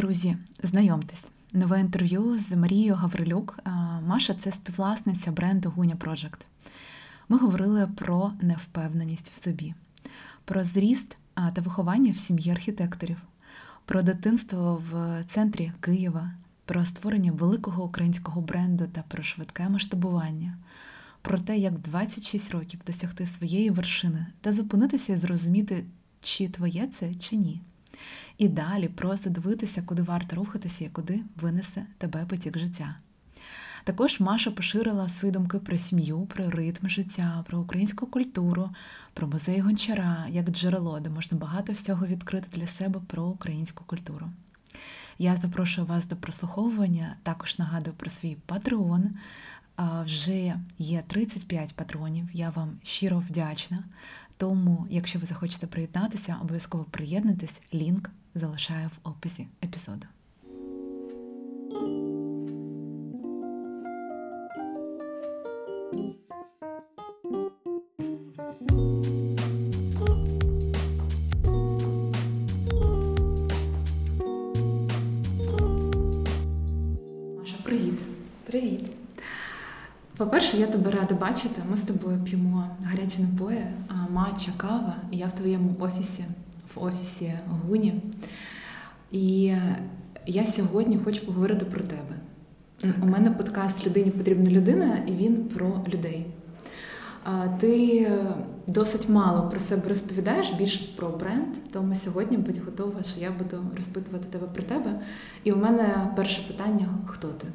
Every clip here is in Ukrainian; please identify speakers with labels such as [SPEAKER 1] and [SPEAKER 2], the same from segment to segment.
[SPEAKER 1] Друзі, знайомтесь, нове інтерв'ю з Марією Гаврилюк. Маша це співвласниця бренду Гуня Project. Ми говорили про невпевненість в собі, про зріст та виховання в сім'ї архітекторів, про дитинство в центрі Києва, про створення великого українського бренду та про швидке масштабування, про те, як 26 років досягти своєї вершини та зупинитися і зрозуміти, чи твоє це, чи ні. І далі просто дивитися, куди варто рухатися і куди винесе тебе потік життя. Також Маша поширила свої думки про сім'ю, про ритм життя, про українську культуру, про музей гончара як джерело, де можна багато всього відкрити для себе про українську культуру. Я запрошую вас до прослуховування, також нагадую про свій патреон. Вже є 35 патронів, я вам щиро вдячна. Тому, якщо ви захочете приєднатися, обов'язково приєднуйтесь, лінк залишаю в описі епізоду. По-перше, я тебе рада бачити. Ми з тобою п'ємо гарячі напої, матча, кава, і я в твоєму офісі, в офісі Гуні. І я сьогодні хочу поговорити про тебе. У мене подкаст Людині потрібна людина, і він про людей. Ти досить мало про себе розповідаєш, більш про бренд, тому сьогодні будь готова, що я буду розпитувати тебе про тебе. І у мене перше питання: хто ти?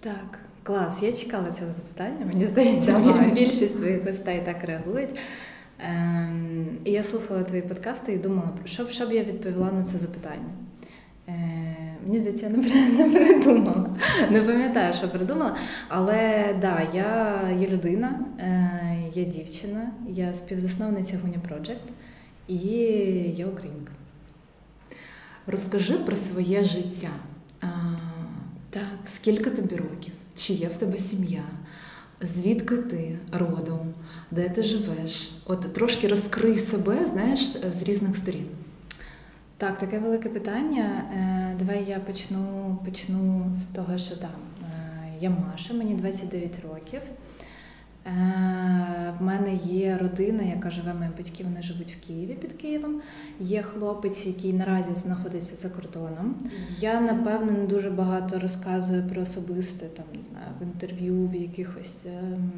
[SPEAKER 2] Так, клас. Я чекала цього запитання. Мені здається,
[SPEAKER 1] Давай.
[SPEAKER 2] більшість твоїх гостей так реагують. Ем, і я слухала твої подкасти і думала, що б, що б я відповіла на це запитання. Е, мені здається, я не придумала. Не пам'ятаю, що придумала. Але да, я є людина, е, я дівчина, я співзасновниця Гуня Project і я українка.
[SPEAKER 1] Розкажи про своє життя.
[SPEAKER 2] Так.
[SPEAKER 1] Скільки тобі років? Чи є в тебе сім'я? Звідки ти родом? Де ти живеш? От трошки розкрий себе, знаєш, з різних сторін.
[SPEAKER 2] Так, таке велике питання. Е, давай я почну почну з того, що там я Маша, мені 29 років. Е, в мене є родина, яка живе, мої батьки, вони живуть в Києві під Києвом. Є хлопець, який наразі знаходиться за кордоном. Я, напевно, не дуже багато розказую про особисте, там, не знаю, в інтерв'ю, в якихось ем,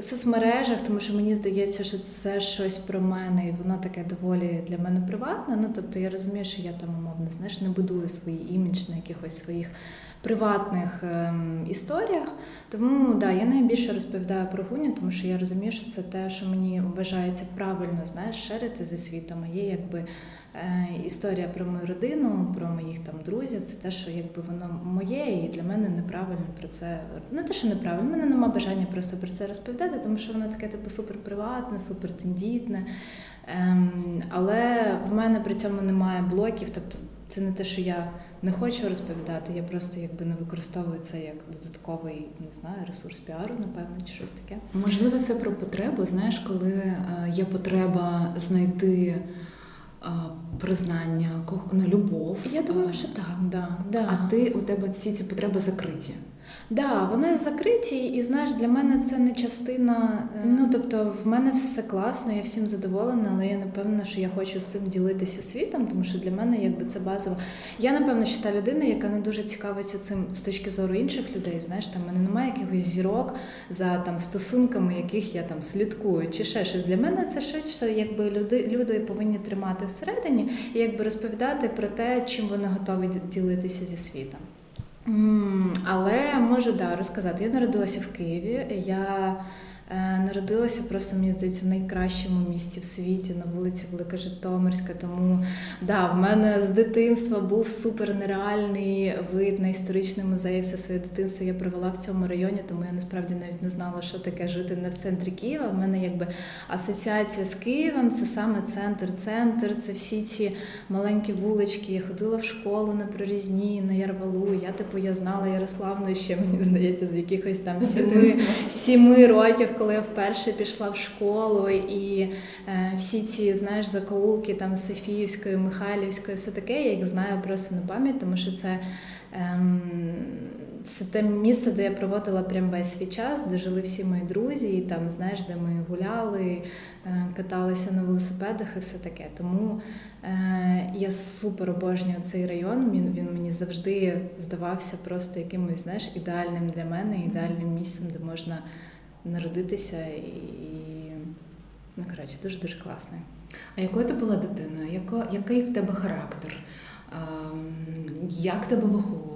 [SPEAKER 2] соцмережах, тому що мені здається, що це щось про мене, і воно таке доволі для мене приватне. Ну, тобто я розумію, що я там, умовно, знаєш, не будую свій імідж на якихось своїх приватних ем, історіях. Тому да, я найбільше розповідаю про гуню, тому що я розумію, що це те, що мені вважається правильно, знаєш, шерити зі світом. Є якби е, історія про мою родину, про моїх там друзів. Це те, що якби воно моє, і для мене неправильно про це. Не те, що неправильно, в мене нема бажання просто про це розповідати, тому що воно таке, типу, суперприватне, супертендітне. Ем, але в мене при цьому немає блоків. тобто це не те, що я не хочу розповідати, я просто якби не використовую це як додатковий не знаю, ресурс піару, напевно, чи щось таке.
[SPEAKER 1] Можливо, це про потребу. Знаєш, коли е, є потреба знайти признання признання, ну, любов.
[SPEAKER 2] Я думаю, що так, да, да.
[SPEAKER 1] А ти у тебе ці ці потреби закриті.
[SPEAKER 2] Да, вони закриті, і знаєш, для мене це не частина. Е, ну тобто, в мене все класно, я всім задоволена, але я напевно, що я хочу з цим ділитися світом, тому що для мене якби це базово. Я напевно що та людина, яка не дуже цікавиться цим з точки зору інших людей. Знаєш, там мене немає якихось зірок за там стосунками, яких я там слідкую, чи ще щось. Для мене це щось, що якби люди люди повинні тримати всередині і якби розповідати про те, чим вони готові ділитися зі світом. Але можу да, розказати. Я народилася в Києві. Я народилася просто, мені здається, в найкращому місті в світі на вулиці Велика Житомирська. Тому да, в мене з дитинства був супер нереальний вид на історичний музей. Все своє дитинство я провела в цьому районі, тому я насправді навіть не знала, що таке жити не в центрі Києва. В мене якби асоціація з Києвом це саме центр, центр, це всі ці маленькі вулички. Я ходила в школу на прорізні, на Ярвалу. Я типу я знала Ярославну ще мені здається з якихось там сіми, сіми років. Коли я вперше пішла в школу, і е, всі ці знаєш закоулки там Софіївської, Михайлівської, все таке, я їх знаю просто на пам'ять, тому що це. Ем, це те місце, де я проводила прям весь свій час, де жили всі мої друзі, і там, знаєш, де ми гуляли, е, каталися на велосипедах і все таке. Тому е, я супер обожнюю цей район. Він він мені завжди здавався просто якимось знаєш, ідеальним для мене, ідеальним місцем, де можна народитися і, ну коротше, дуже дуже класно.
[SPEAKER 1] А якою ти була дитиною? Яко, який в тебе характер? Ем, як тебе виховували?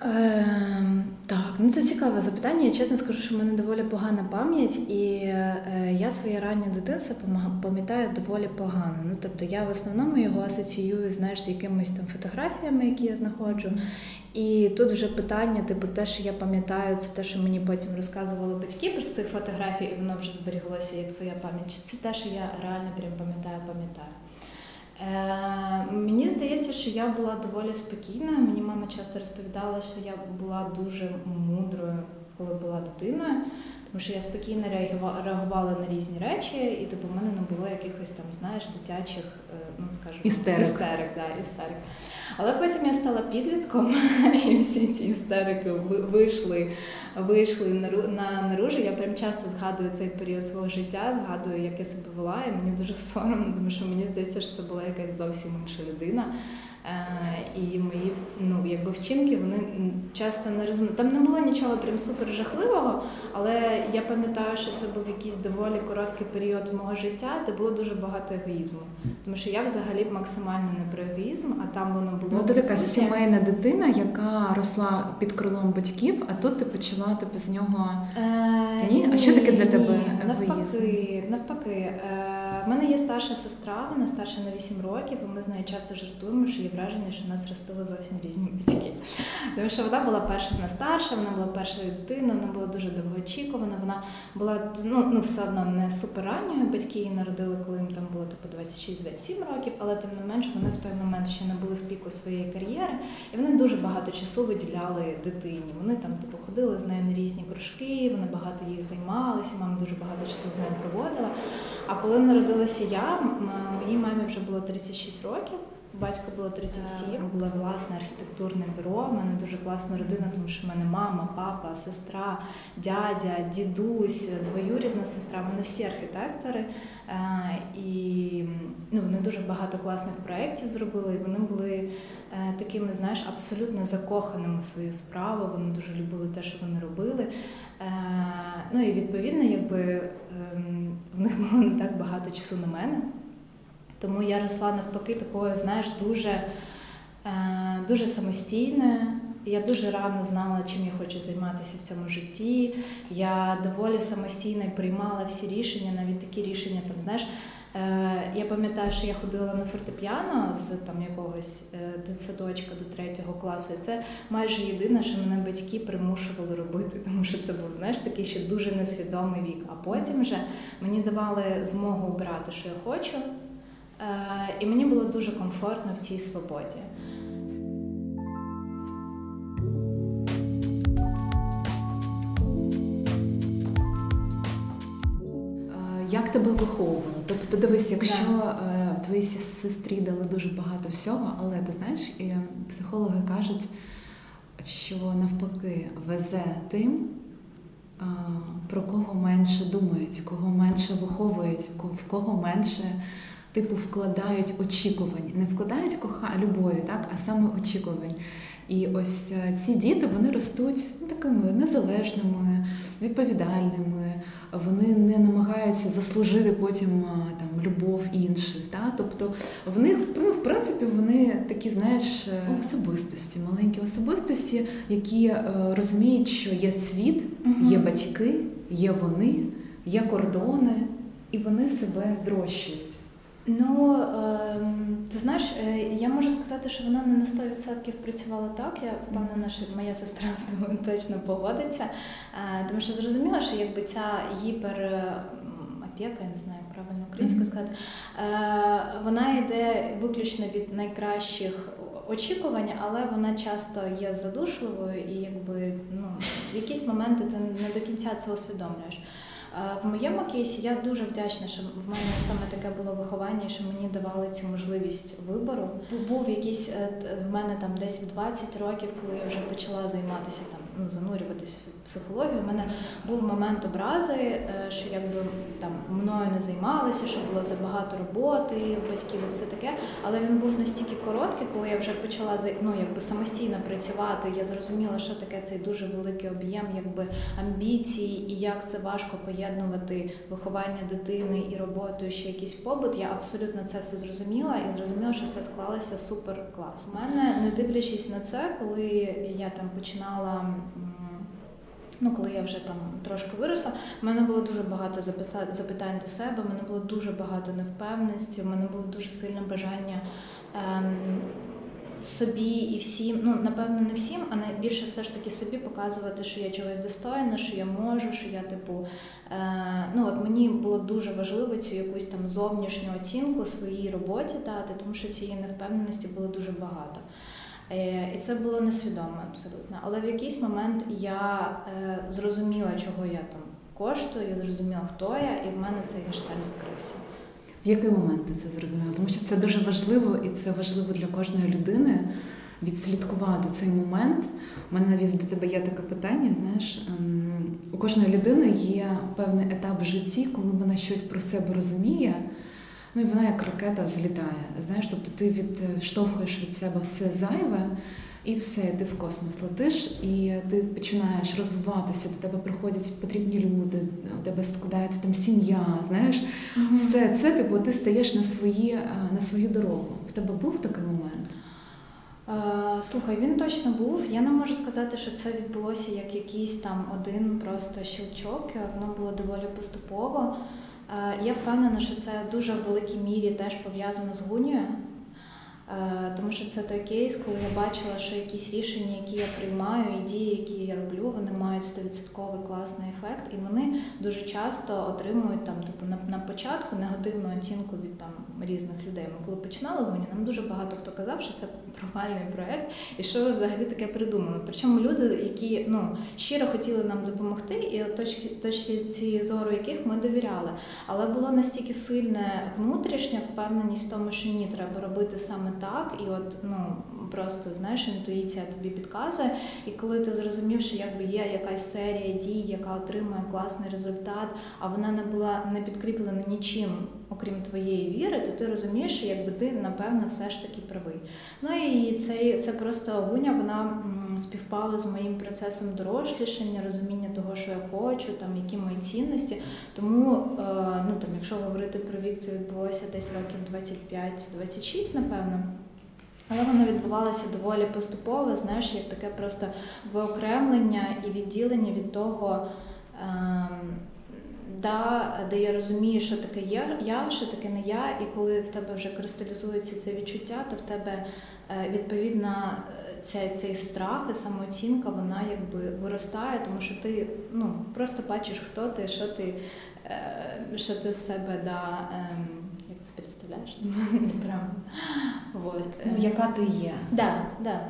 [SPEAKER 2] Ем, так, ну це цікаве запитання. Я чесно скажу, що в мене доволі погана пам'ять, і е, я своє раннє дитинство пам'ятаю доволі погано. Ну тобто я в основному його асоціюю знаєш, з якимись там фотографіями, які я знаходжу. І тут вже питання, типу, те, що я пам'ятаю, це те, що мені потім розказували батьки про цих фотографій, і воно вже зберіглося як своя пам'ять. Це те, що я реально прям пам'ятаю, пам'ятаю. Е, Мені здається, що я була доволі спокійна. Мені мама часто розповідала, що я була дуже мудрою, коли була дитиною, тому що я спокійно реагувала на різні речі, і типу в мене не було якихось там, знаєш, дитячих, е, ну скажімо,
[SPEAKER 1] істерик.
[SPEAKER 2] істерик, да, істерик. Але потім я стала підлітком, і всі ці істерики вийшли вийшли на наружу. Я прям часто згадую цей період свого життя, згадую, як я себе вела, і мені дуже соромно, тому що мені здається, що це була якась зовсім інша людина. Е, і мої ну, якби вчинки вони часто не резонують. Там не було нічого прям супер жахливого, але я пам'ятаю, що це був якийсь доволі короткий період мого життя, де було дуже багато егоїзму. Тому що я взагалі максимально не про егоїзм, а там воно було.
[SPEAKER 1] Ну, ти така сімейна дитина, яка росла під крилом батьків, а тут ти почала типу, з нього. Е, ні? А що таке для тебе егоїзм?
[SPEAKER 2] Навпаки, навпаки. Е, в мене є старша сестра, вона старша на 8 років, і ми з нею часто жартуємо, що є враження, що нас ростили зовсім різні батьки. Тому що вона була перша не старша, вона була першою дитиною, вона була дуже довгоочікувана. Вона була ну, ну все одно не суперранньою. Батьки її народили, коли їм там було типу 26-27 років, але тим не менш вони в той момент ще не були в піку своєї кар'єри, і вони дуже багато часу виділяли дитині. Вони там типу ходили з нею на різні кружки, вони багато її займалися. Мама дуже багато часу з нею проводила. А коли народилася я, моїй мамі вже було 36 років. Батько було 37, було власне архітектурне бюро. У мене дуже класна родина, тому що в мене мама, папа, сестра, дядя, дідусь, двоюрідна сестра. Вони всі архітектори. Е, і ну, вони дуже багато класних проєктів зробили. І вони були е, такими, знаєш, абсолютно закоханими в свою справу. Вони дуже любили те, що вони робили. Е, ну і відповідно, якби ем, в них було не так багато часу на мене. Тому я росла навпаки такою, знаєш, дуже е, дуже самостійною. Я дуже рано знала, чим я хочу займатися в цьому житті. Я доволі самостійно приймала всі рішення, навіть такі рішення, там, знаєш. Е, я пам'ятаю, що я ходила на фортепіано з там якогось е, дитсадочка до третього класу. І це майже єдине, що мене батьки примушували робити, тому що це був знаєш такий ще дуже несвідомий вік. А потім вже мені давали змогу обрати, що я хочу. Е, і мені було дуже комфортно в цій свободі.
[SPEAKER 1] Е, як тебе виховували? Тобто, дивись, якщо yeah. твоїй сестрі дали дуже багато всього, але ти знаєш, психологи кажуть, що навпаки везе тим, про кого менше думають, кого менше виховують, в кого менше типу вкладають очікувань, не вкладають коха любові, так, а саме очікувань. І ось е, ці діти вони ростуть ну, такими незалежними, відповідальними, вони не намагаються заслужити потім е, там любов інших. Та? Тобто в них ну, в принципі вони такі, знаєш, е, особистості, маленькі особистості, які розуміють, що є світ, є батьки, є вони, є кордони, і вони себе зрощують.
[SPEAKER 2] Ну, ем, ти знаєш, е, я можу сказати, що вона не на 100% працювала так. Я впевнена, що моя сестра з тобою точно погодиться. Е, тому що зрозуміла, що якби ця гіпер. Опіка, я не знаю, правильно українською сказати, е, вона йде виключно від найкращих очікувань, але вона часто є задушливою і якби ну, в якісь моменти ти не до кінця це усвідомлюєш. В моєму кейсі я дуже вдячна, що в мене саме таке було виховання, що мені давали цю можливість вибору. Був якийсь е, в мене там десь в 20 років, коли я вже почала займатися там, ну занурюватись психологію. У мене був момент образи, е, що якби там мною не займалися, що було забагато роботи, батьків і все таке. Але він був настільки короткий, коли я вже почала ну, якби самостійно працювати. Я зрозуміла, що таке цей дуже великий об'єм, якби амбіцій і як це важко поєднувати виховання дитини і роботу, ще якийсь побут. Я абсолютно це все зрозуміла і зрозуміла, що все склалося супер клас. У мене, не дивлячись на це, коли я там починала. Ну, коли я вже там трошки виросла, в мене було дуже багато запитань до себе, в мене було дуже багато невпевненості, в мене було дуже сильне бажання ем, собі і всім, ну напевно, не всім, а найбільше все ж таки собі показувати, що я чогось достойна, що я можу, що я типу. Е, ну от мені було дуже важливо цю якусь там зовнішню оцінку своїй роботі дати, тому що цієї невпевненості було дуже багато. Е, і це було несвідомо абсолютно. Але в якийсь момент я е, зрозуміла, чого я там коштую, я зрозуміла, хто я, і в мене цей гештальт закрився.
[SPEAKER 1] В який момент ти це зрозуміла? Тому що це дуже важливо, і це важливо для кожної людини відслідкувати цей момент. У мене навіть до тебе є таке питання. Знаєш, ем, у кожної людини є певний етап в житті, коли вона щось про себе розуміє. Ну і вона як ракета взлітає. Знаєш, тобто ти відштовхуєш від себе все зайве, і все, ти в космос летиш, і ти починаєш розвиватися, до тебе приходять потрібні люди, у тебе складається там сім'я, знаєш, mm-hmm. все це типу, ти стаєш на свої, е, на свою дорогу. В тебе був такий момент?
[SPEAKER 2] Слухай, він точно був. Я не можу сказати, що це відбулося як якийсь там один просто щелчок. Воно було доволі поступово. Я впевнена, що це в дуже великій мірі теж пов'язано з гунією. Е, тому що це той кейс, коли я бачила, що якісь рішення, які я приймаю, і дії, які я роблю, вони мають 100% класний ефект, і вони дуже часто отримують там, типу, на, на початку негативну оцінку від там різних людей. Ми коли починали гоні, нам дуже багато хто казав, що це провальний проект, і що ви взагалі таке придумали. Причому люди, які ну щиро хотіли нам допомогти, і точки точки цієї зору яких ми довіряли. Але було настільки сильне внутрішня впевненість в тому, що ні, треба робити саме так, і от ну просто знаєш, інтуїція тобі підказує. І коли ти зрозумів, що якби є якась серія дій, яка отримує класний результат, а вона не була не підкріплена нічим, окрім твоєї віри, то ти розумієш, що якби ти напевно все ж таки правий. Ну і це, це просто гуня, вона співпала з моїм процесом дорослішання, розуміння того, що я хочу, там які мої цінності. Тому, е, ну там, якщо говорити про вік, це відбулося десь років 25-26, напевно. Але воно відбувалося доволі поступово, знаєш, як таке просто виокремлення і відділення від того, ем, да, де я розумію, що таке я, я, що таке не я, і коли в тебе вже кристалізується це відчуття, то в тебе е, відповідна ця, цей страх і самооцінка, вона якби виростає, тому що ти ну, просто бачиш, хто ти, що ти, е, що ти з себе да. Ем, це представляєш?
[SPEAKER 1] Вот. Ну, яка ти є.
[SPEAKER 2] Да, да,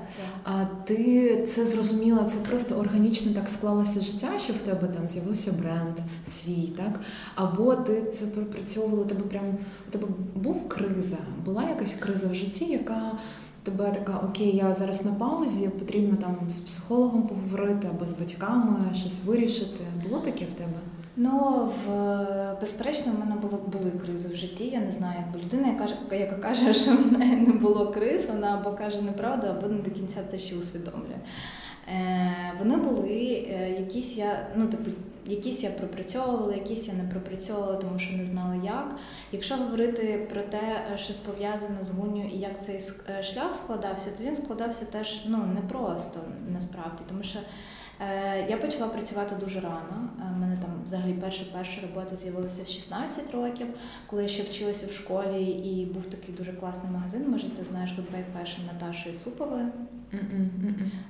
[SPEAKER 1] А ти це зрозуміла, це просто органічно так склалося життя, що в тебе там з'явився бренд свій, так? Або ти це пропрацьовувала, тебе прям у тебе був криза, була якась криза в житті, яка тебе така, окей, я зараз на паузі, потрібно там з психологом поговорити або з батьками щось вирішити. Було таке в тебе?
[SPEAKER 2] Ну, в безперечно, в мене було були кризи в житті. Я не знаю, якби людина, яка яка каже, що в неї не було криз, вона або каже неправду, або не до кінця це ще усвідомлює. Е, Вони були е, якісь я, ну типу, якісь я пропрацьовувала, якісь я не пропрацьовувала, тому що не знала як. Якщо говорити про те, що пов'язано з гуню і як цей е, шлях складався, то він складався теж ну непросто насправді, тому що. Е, я почала працювати дуже рано. Взагалі перша перша робота з'явилася в 16 років, коли я ще вчилася в школі, і був такий дуже класний магазин. Може, ти знаєш Goodbye Fashion Наташі Супової.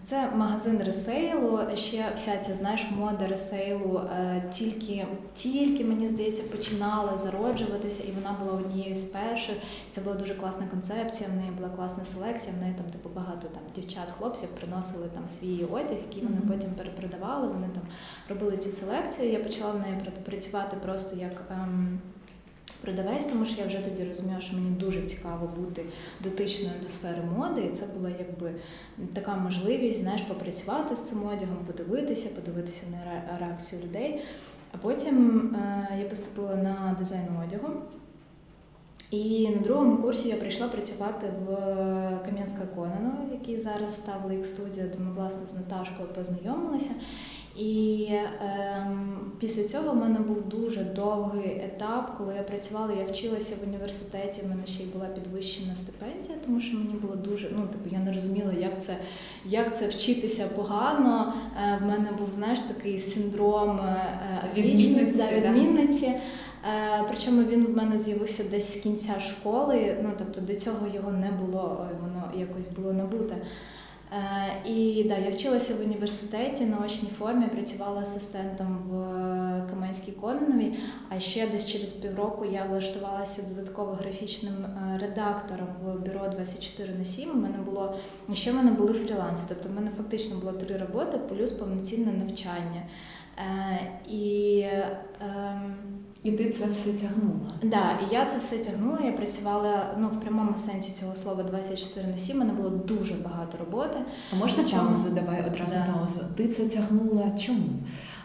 [SPEAKER 2] Це магазин ресейлу. Ще вся ця знаєш мода ресейлу е, тільки тільки мені здається починала зароджуватися, і вона була однією з перших. Це була дуже класна концепція. В неї була класна селекція. В неї там типу багато там дівчат, хлопців приносили там свій одяг, який вони потім перепродавали. Вони там робили цю селекцію. Я почала неї працювати просто як. Ем, Продавець, тому що я вже тоді розуміла, що мені дуже цікаво бути дотичною до сфери моди, і це була якби така можливість, знаєш, попрацювати з цим одягом, подивитися, подивитися на реакцію людей. А потім е, я поступила на дизайн одягу. І на другому курсі я прийшла працювати в Кам'янська Конано, який зараз став Лейк Студіо, де ми власне з Наташкою познайомилися. І ем, після цього в мене був дуже довгий етап, коли я працювала, я вчилася в університеті, в мене ще й була підвищена стипендія, тому що мені було дуже, ну типу, я не розуміла, як це, як це вчитися погано. Е, в мене був, знаєш, такий синдром е,
[SPEAKER 1] Відмінниці,
[SPEAKER 2] вічності, да,
[SPEAKER 1] да?
[SPEAKER 2] відмінниці. Е, Причому він в мене з'явився десь з кінця школи. Ну тобто до цього його не було, е, воно якось було набуте. Е, І да, я вчилася в університеті на очній формі, працювала асистентом в е, Каменській Кононові, а ще десь через півроку я влаштувалася додатково графічним е, редактором в бюро 24 на 7. У мене було ще в мене були фріланси, тобто в мене фактично було три роботи, плюс повноцінне навчання. Е, І ем,
[SPEAKER 1] І ти це все тягнула.
[SPEAKER 2] Да, і я це все тягнула. Я працювала ну в прямому сенсі цього слова 24 на 7. У мене було дуже багато роботи.
[SPEAKER 1] А можна
[SPEAKER 2] Причому-
[SPEAKER 1] паузу? Давай одразу
[SPEAKER 2] Да.
[SPEAKER 1] паузу. Ти це тягнула чому?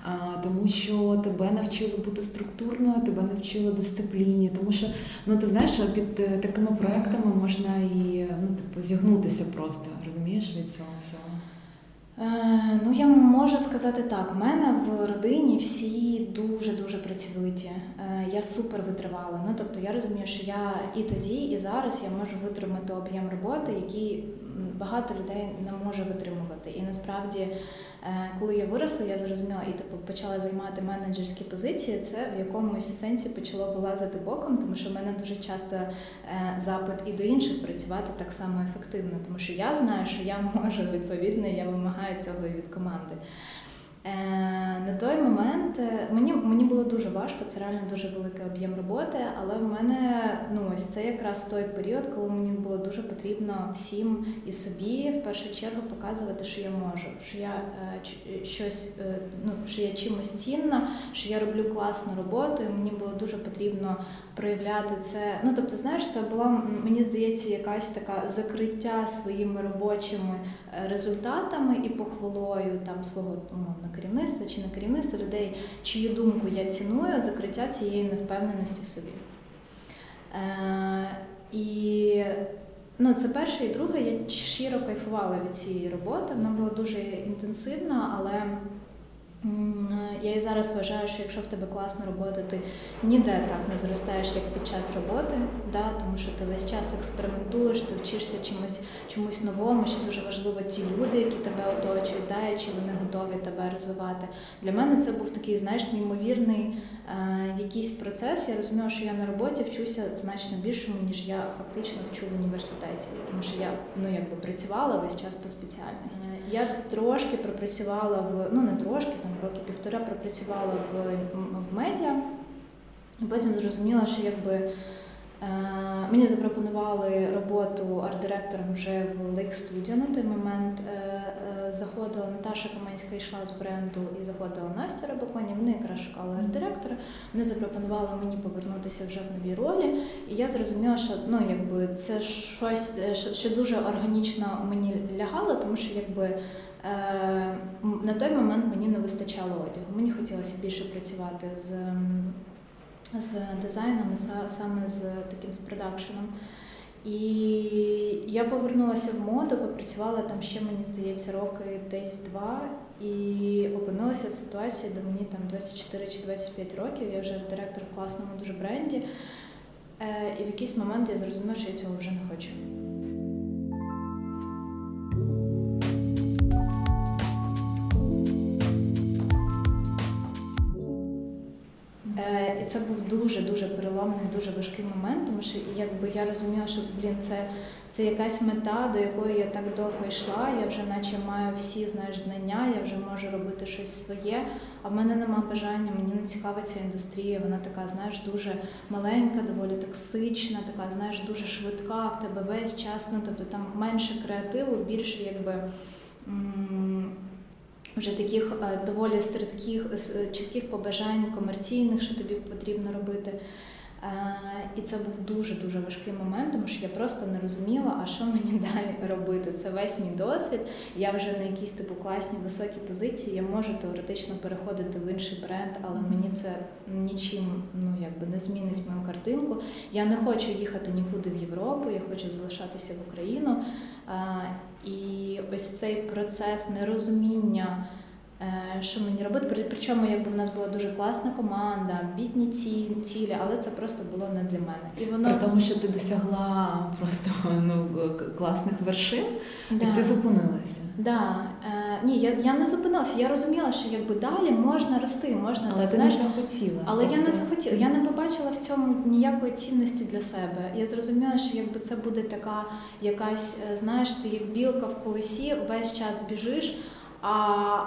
[SPEAKER 1] А, тому що тебе навчили бути структурною, тебе навчили дисципліні. Тому що ну ти знаєш, під е, такими проектами можна і ну типу зігнутися просто, розумієш від цього всього.
[SPEAKER 2] Е, ну я можу сказати так. У мене в родині всі дуже дуже працьовиті. Е, я супер витривала. Ну тобто я розумію, що я і тоді, і зараз я можу витримати об'єм роботи, який багато людей не може витримувати. І насправді, е, коли я виросла, я зрозуміла і типу почала займати менеджерські позиції. Це в якомусь сенсі почало вилазити боком, тому що в мене дуже часто е, запит і до інших працювати так само ефективно, тому що я знаю, що я можу відповідно, я вимагаю цього від команди. Е, На той момент е, мені, мені було дуже важко, це реально дуже великий об'єм роботи, але в мене ну ось це якраз той період, коли мені було дуже потрібно всім і собі в першу чергу показувати, що я можу, що я е, щось, ну що я чимось цінна, що я роблю класну роботу, і мені було дуже потрібно проявляти це. Ну тобто, знаєш, це була мені здається якась така закриття своїми робочими результатами і похвалою там свого умовно керівництва чи не керівництва людей, чию думку я ціную, закриття цієї невпевненості в собі. Е, і ну, це перше, і друге, я щиро кайфувала від цієї роботи. Вона була дуже інтенсивна, але я і зараз вважаю, що якщо в тебе класна робота, ти ніде так не зростаєш, як під час роботи, да, тому що ти весь час експериментуєш, ти вчишся чимось, чомусь новому. Ще дуже важливо ті люди, які тебе оточують, да, чи вони готові тебе розвивати. Для мене це був такий, знаєш, неймовірний е, якийсь процес. Я розуміла, що я на роботі вчуся значно більшому, ніж я фактично вчу в університеті, тому що я ну якби працювала весь час по спеціальності. Е, Я трошки пропрацювала в ну не трошки, там роки півтора пропрацювала в, в медіа, і потім зрозуміла, що якби. е, Мені запропонували роботу арт-директором вже в Lake Studio на той момент. Е, е, Заходила Наташа Каменська йшла з бренду і заходила Настя Рабаконі. Вони якраз шукали арт-директора. Вони запропонували мені повернутися вже в новій ролі. І я зрозуміла, що ну якби це щось, що, що дуже органічно мені лягало, тому що якби. Е, На той момент мені не вистачало одягу. Мені хотілося більше працювати з, з дизайном, саме з таким з продакшеном. І я повернулася в моду, попрацювала там ще, мені здається, роки десь два, і опинилася в ситуації, де мені там 24 чи 25 років, я вже директор в класному дуже бренді. Е, І в якийсь момент я зрозуміла, що я цього вже не хочу. І це був дуже дуже переломний, дуже важкий момент, тому що якби я розуміла, що блін, це це якась мета, до якої я так довго йшла. Я вже наче маю всі знаєш, знання, я вже можу робити щось своє. А в мене нема бажання, мені не цікава ця індустрія. Вона така, знаєш, дуже маленька, доволі токсична, така, знаєш, дуже швидка. В тебе весь час. Ну тобто там менше креативу, більше якби. Вже таких е, доволі стрітких, чітких побажань комерційних, що тобі потрібно робити. І це був дуже-дуже важкий момент, тому що я просто не розуміла, а що мені далі робити. Це весь мій досвід. Я вже на якійсь типу класній високій позиції. Я можу теоретично переходити в інший бренд, але мені це нічим ну якби не змінить мою картинку. Я не хочу їхати нікуди в Європу, я хочу залишатися в Україну. І ось цей процес нерозуміння. Е, що мені робити? Причому якби в нас була дуже класна команда, амбітні цілі, але це просто було не для мене.
[SPEAKER 1] І воно при тому, що ти досягла просто ну класних вершин, да. і ти зупинилася.
[SPEAKER 2] Да. Е, Ні, я я не зупинилася. Я розуміла, що якби далі можна рости, можна
[SPEAKER 1] але
[SPEAKER 2] так.
[SPEAKER 1] ти
[SPEAKER 2] знаєш,
[SPEAKER 1] не захотіла.
[SPEAKER 2] Але тобто... я не захотіла. Я не побачила в цьому ніякої цінності для себе. Я зрозуміла, що якби це буде така якась, е, знаєш, ти як білка в колесі, весь час біжиш. А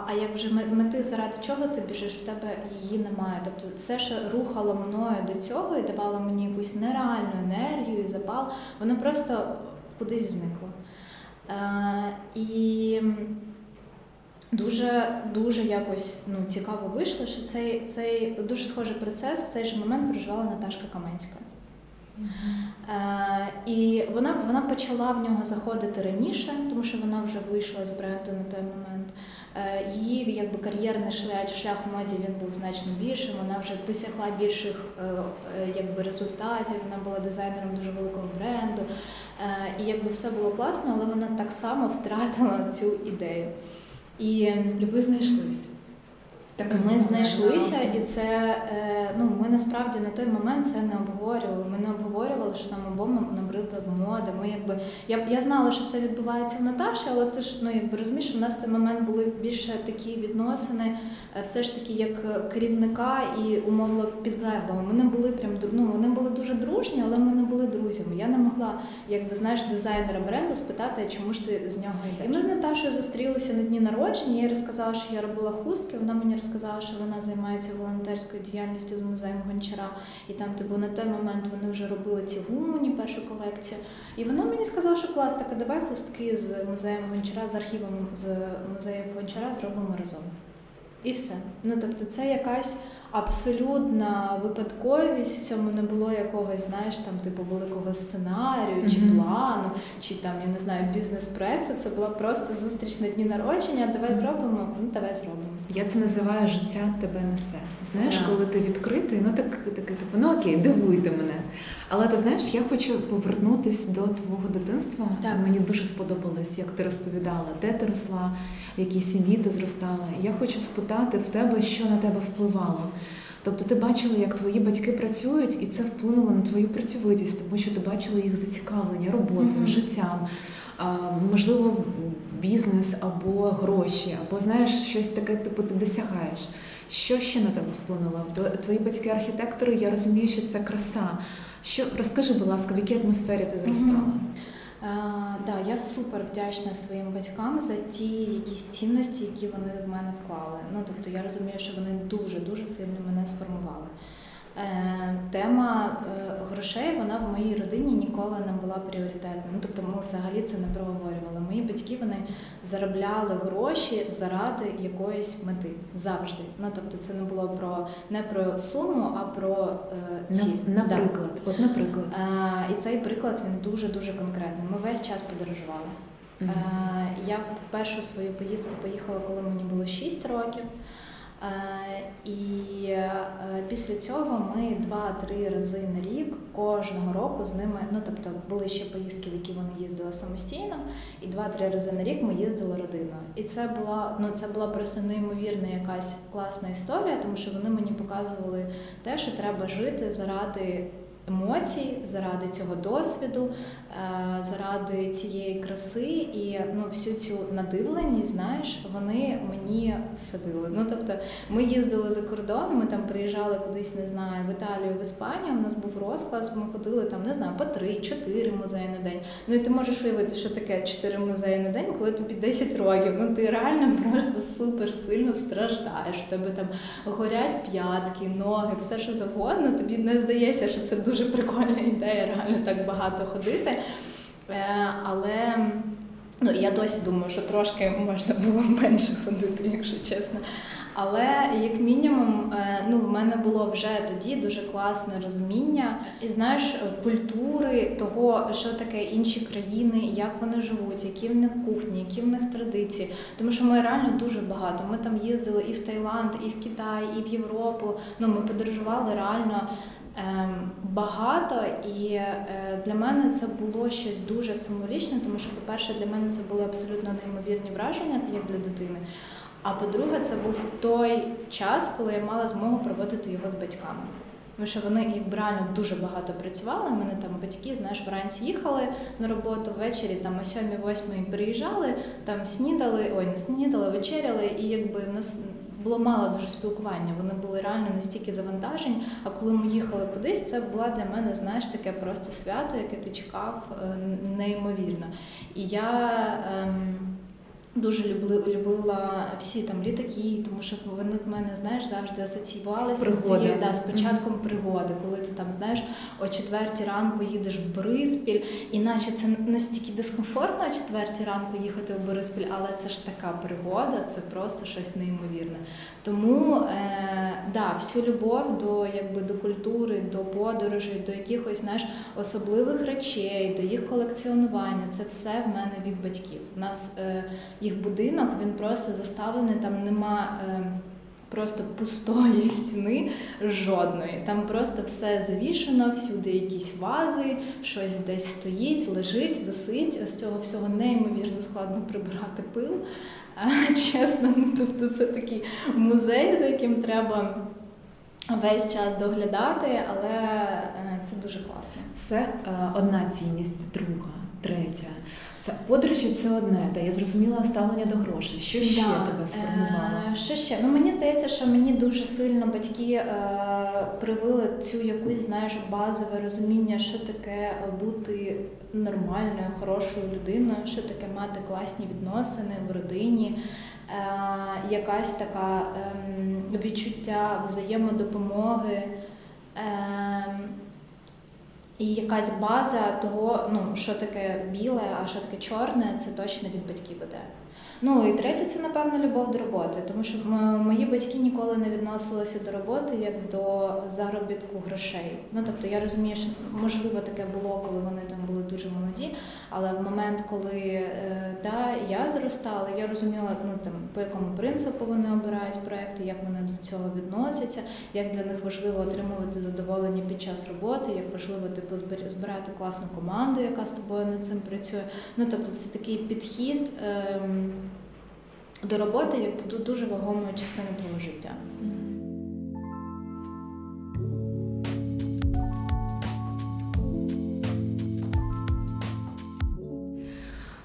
[SPEAKER 2] а як вже мети, заради чого ти біжиш, в тебе її немає. Тобто все, що рухало мною до цього і давало мені якусь нереальну енергію запал, воно просто кудись зникло. Е, І дуже дуже якось ну, цікаво вийшло, що цей цей дуже схожий процес в цей же момент проживала Наташка Каменська. Е, І вона вона почала в нього заходити раніше, тому що вона вже вийшла з бренду на той момент. Е, Її якби кар'єрний шлях шлях в моді він був значно більшим. Вона вже досягла більших е, якби результатів. Вона була дизайнером дуже великого бренду. І якби все було класно, але вона так само втратила цю ідею.
[SPEAKER 1] І ви знайшлися.
[SPEAKER 2] Так, ми знайшлися, і це е, ну ми насправді на той момент це не обговорювали. Ми не обговорювали, що нам обом набридла мода. Ми якби я я знала, що це відбувається в Наташі, але ти ж ну якби розумієш, у нас в той момент були більше такі відносини, е, все ж таки, як керівника і умовно підлеглого. Ми не були прям ну, вони були дуже дружні, але ми не були друзями. Я не могла, якби знаєш, дизайнера бренду спитати, чому ж ти з нього йдеш. І Ми з Наташою зустрілися на дні народження. Я розказала, що я робила хустки. Вона мені сказала, що вона займається волонтерською діяльністю з музеєм Гончара, і там, типу, на той момент вони вже робили ці гумані, першу колекцію. І вона мені сказала, що клас, так, давай хустки з музеєм Гончара, з архівом з музею Гончара зробимо разом. І все. Ну тобто, це якась абсолютна випадковість, в цьому не було якогось, знаєш, там типу великого сценарію чи mm-hmm. плану, чи там, я не знаю, бізнес-проекту. Це була просто зустріч на дні народження. Давай зробимо, ну давай зробимо.
[SPEAKER 1] Я це називаю життя тебе несе. Знаєш, yeah. коли ти відкритий, ну так такий типу, ну окей, дивуйте мене. Але ти знаєш, я хочу повернутися до твого дитинства. Так. Мені дуже сподобалось, як ти розповідала, де ти росла, в якій сім'ї ти зростала. Я хочу спитати в тебе, що на тебе впливало. Тобто ти бачила, як твої батьки працюють, і це вплинуло на твою працьовитість, тому що ти бачила їх зацікавлення, роботою, mm-hmm. життям, можливо, бізнес або гроші, або знаєш щось таке, типу ти досягаєш. Що ще на тебе вплинуло? Твої батьки архітектори, я розумію, що це краса. Що розкажи, будь ласка, в якій атмосфері ти зростала?
[SPEAKER 2] Да, я супер вдячна своїм батькам за ті якісь цінності, які вони в мене вклали. Ну тобто я розумію, що вони дуже дуже сильно мене сформували. Е, тема е, грошей вона в моїй родині ніколи не була пріоритетною. Ну, Тобто ми взагалі це не проговорювали. Мої батьки вони заробляли гроші заради якоїсь мети завжди. Ну тобто, це не було про не про суму, а про е, ці
[SPEAKER 1] наприклад. Да. От, наприклад,
[SPEAKER 2] е, і цей приклад він дуже дуже конкретний. Ми весь час подорожували. Е, я в першу свою поїздку поїхала, коли мені було 6 років. Е, і е, після цього ми два-три рази на рік кожного року з ними, ну тобто були ще поїздки, в які вони їздили самостійно, і два-три рази на рік ми їздили родиною. І це була ну це була просто неймовірна якась класна історія, тому що вони мені показували те, що треба жити заради емоцій, заради цього досвіду, е, заради цієї краси і ну, всю цю надивленість, знаєш, вони мені всадили. Ну тобто, ми їздили за кордон, ми там приїжджали кудись, не знаю, в Італію, в Іспанію. У нас був розклад. Ми ходили там, не знаю, по три-чотири музеї на день. Ну і ти можеш уявити, що таке чотири музеї на день, коли тобі 10 років. Ну ти реально просто супер сильно страждаєш. Тебе там горять п'ятки, ноги, все що завгодно. Тобі не здається, що це дуже прикольна ідея, реально так багато ходити. Е, але ну, я досі думаю, що трошки можна було менше ходити, якщо чесно. Але як мінімум, е, ну в мене було вже тоді дуже класне розуміння і знаєш культури того, що таке інші країни, як вони живуть, які в них кухні, які в них традиції. Тому що ми реально дуже багато. Ми там їздили і в Таїланд, і в Китай, і в Європу. Ну ми подорожували реально. Ем, багато, і е, для мене це було щось дуже символічне, тому що, по-перше, для мене це були абсолютно неймовірні враження, як для дитини. А по-друге, це був той час, коли я мала змогу проводити його з батьками. Тому що вони якби реально дуже багато працювали. Мене там батьки, знаєш, вранці їхали на роботу, ввечері там о 7-8 приїжджали, там снідали, ой, не снідали, вечеряли, і якби в нас було мало дуже спілкування. Вони були реально настільки завантажені. А коли ми їхали кудись, це була для мене, знаєш, таке просто свято, яке ти чекав е, неймовірно. І я. Ем, Дуже любила всі там літаки, тому що вони в мене знаєш завжди асоціювалися з цією да, з початком mm-hmm. пригоди, коли ти там знаєш о четвертій ранку їдеш в Бориспіль, іначе це настільки дискомфортно о четвертій ранку їхати в Бориспіль, але це ж така пригода, це просто щось неймовірне. Тому е, да, всю любов до якби до культури, до подорожей, до якихось знаєш особливих речей, до їх колекціонування, це все в мене від батьків. У нас е, їх будинок, він просто заставлений, там нема е, просто пустої стіни жодної. Там просто все завішено, всюди якісь вази, щось десь стоїть, лежить, висить. З цього всього неймовірно складно прибирати пил. Чесно, ну тобто це такий музей, за яким треба. Весь час доглядати, але е, це дуже класно.
[SPEAKER 1] Це е, одна цінність, друга, третя. Це подорожі це одне, та я зрозуміла ставлення до грошей. Що ще да. тебе сформувало?
[SPEAKER 2] Е, що ще? Ну мені здається, що мені дуже сильно батьки е, привили цю якусь знаєш базове розуміння, що таке бути нормальною, хорошою людиною, що таке мати класні відносини в родині. Е, якась така е, відчуття взаємодопомоги. Е, і якась база того, ну що таке біле, а що таке чорне, це точно від батьків іде. Ну і третє, це напевно любов до роботи, тому що мої батьки ніколи не відносилися до роботи як до заробітку грошей. Ну тобто я розумію, що можливо таке було, коли вони там були дуже молоді. Але в момент, коли е, да, я зростала, я розуміла, ну там по якому принципу вони обирають проекти, як вони до цього відносяться, як для них важливо отримувати задоволення під час роботи, як важливо типу збирати класну команду, яка з тобою над цим працює. Ну тобто, це такий підхід. Ем, до роботи як до дуже вагомої частини твого життя.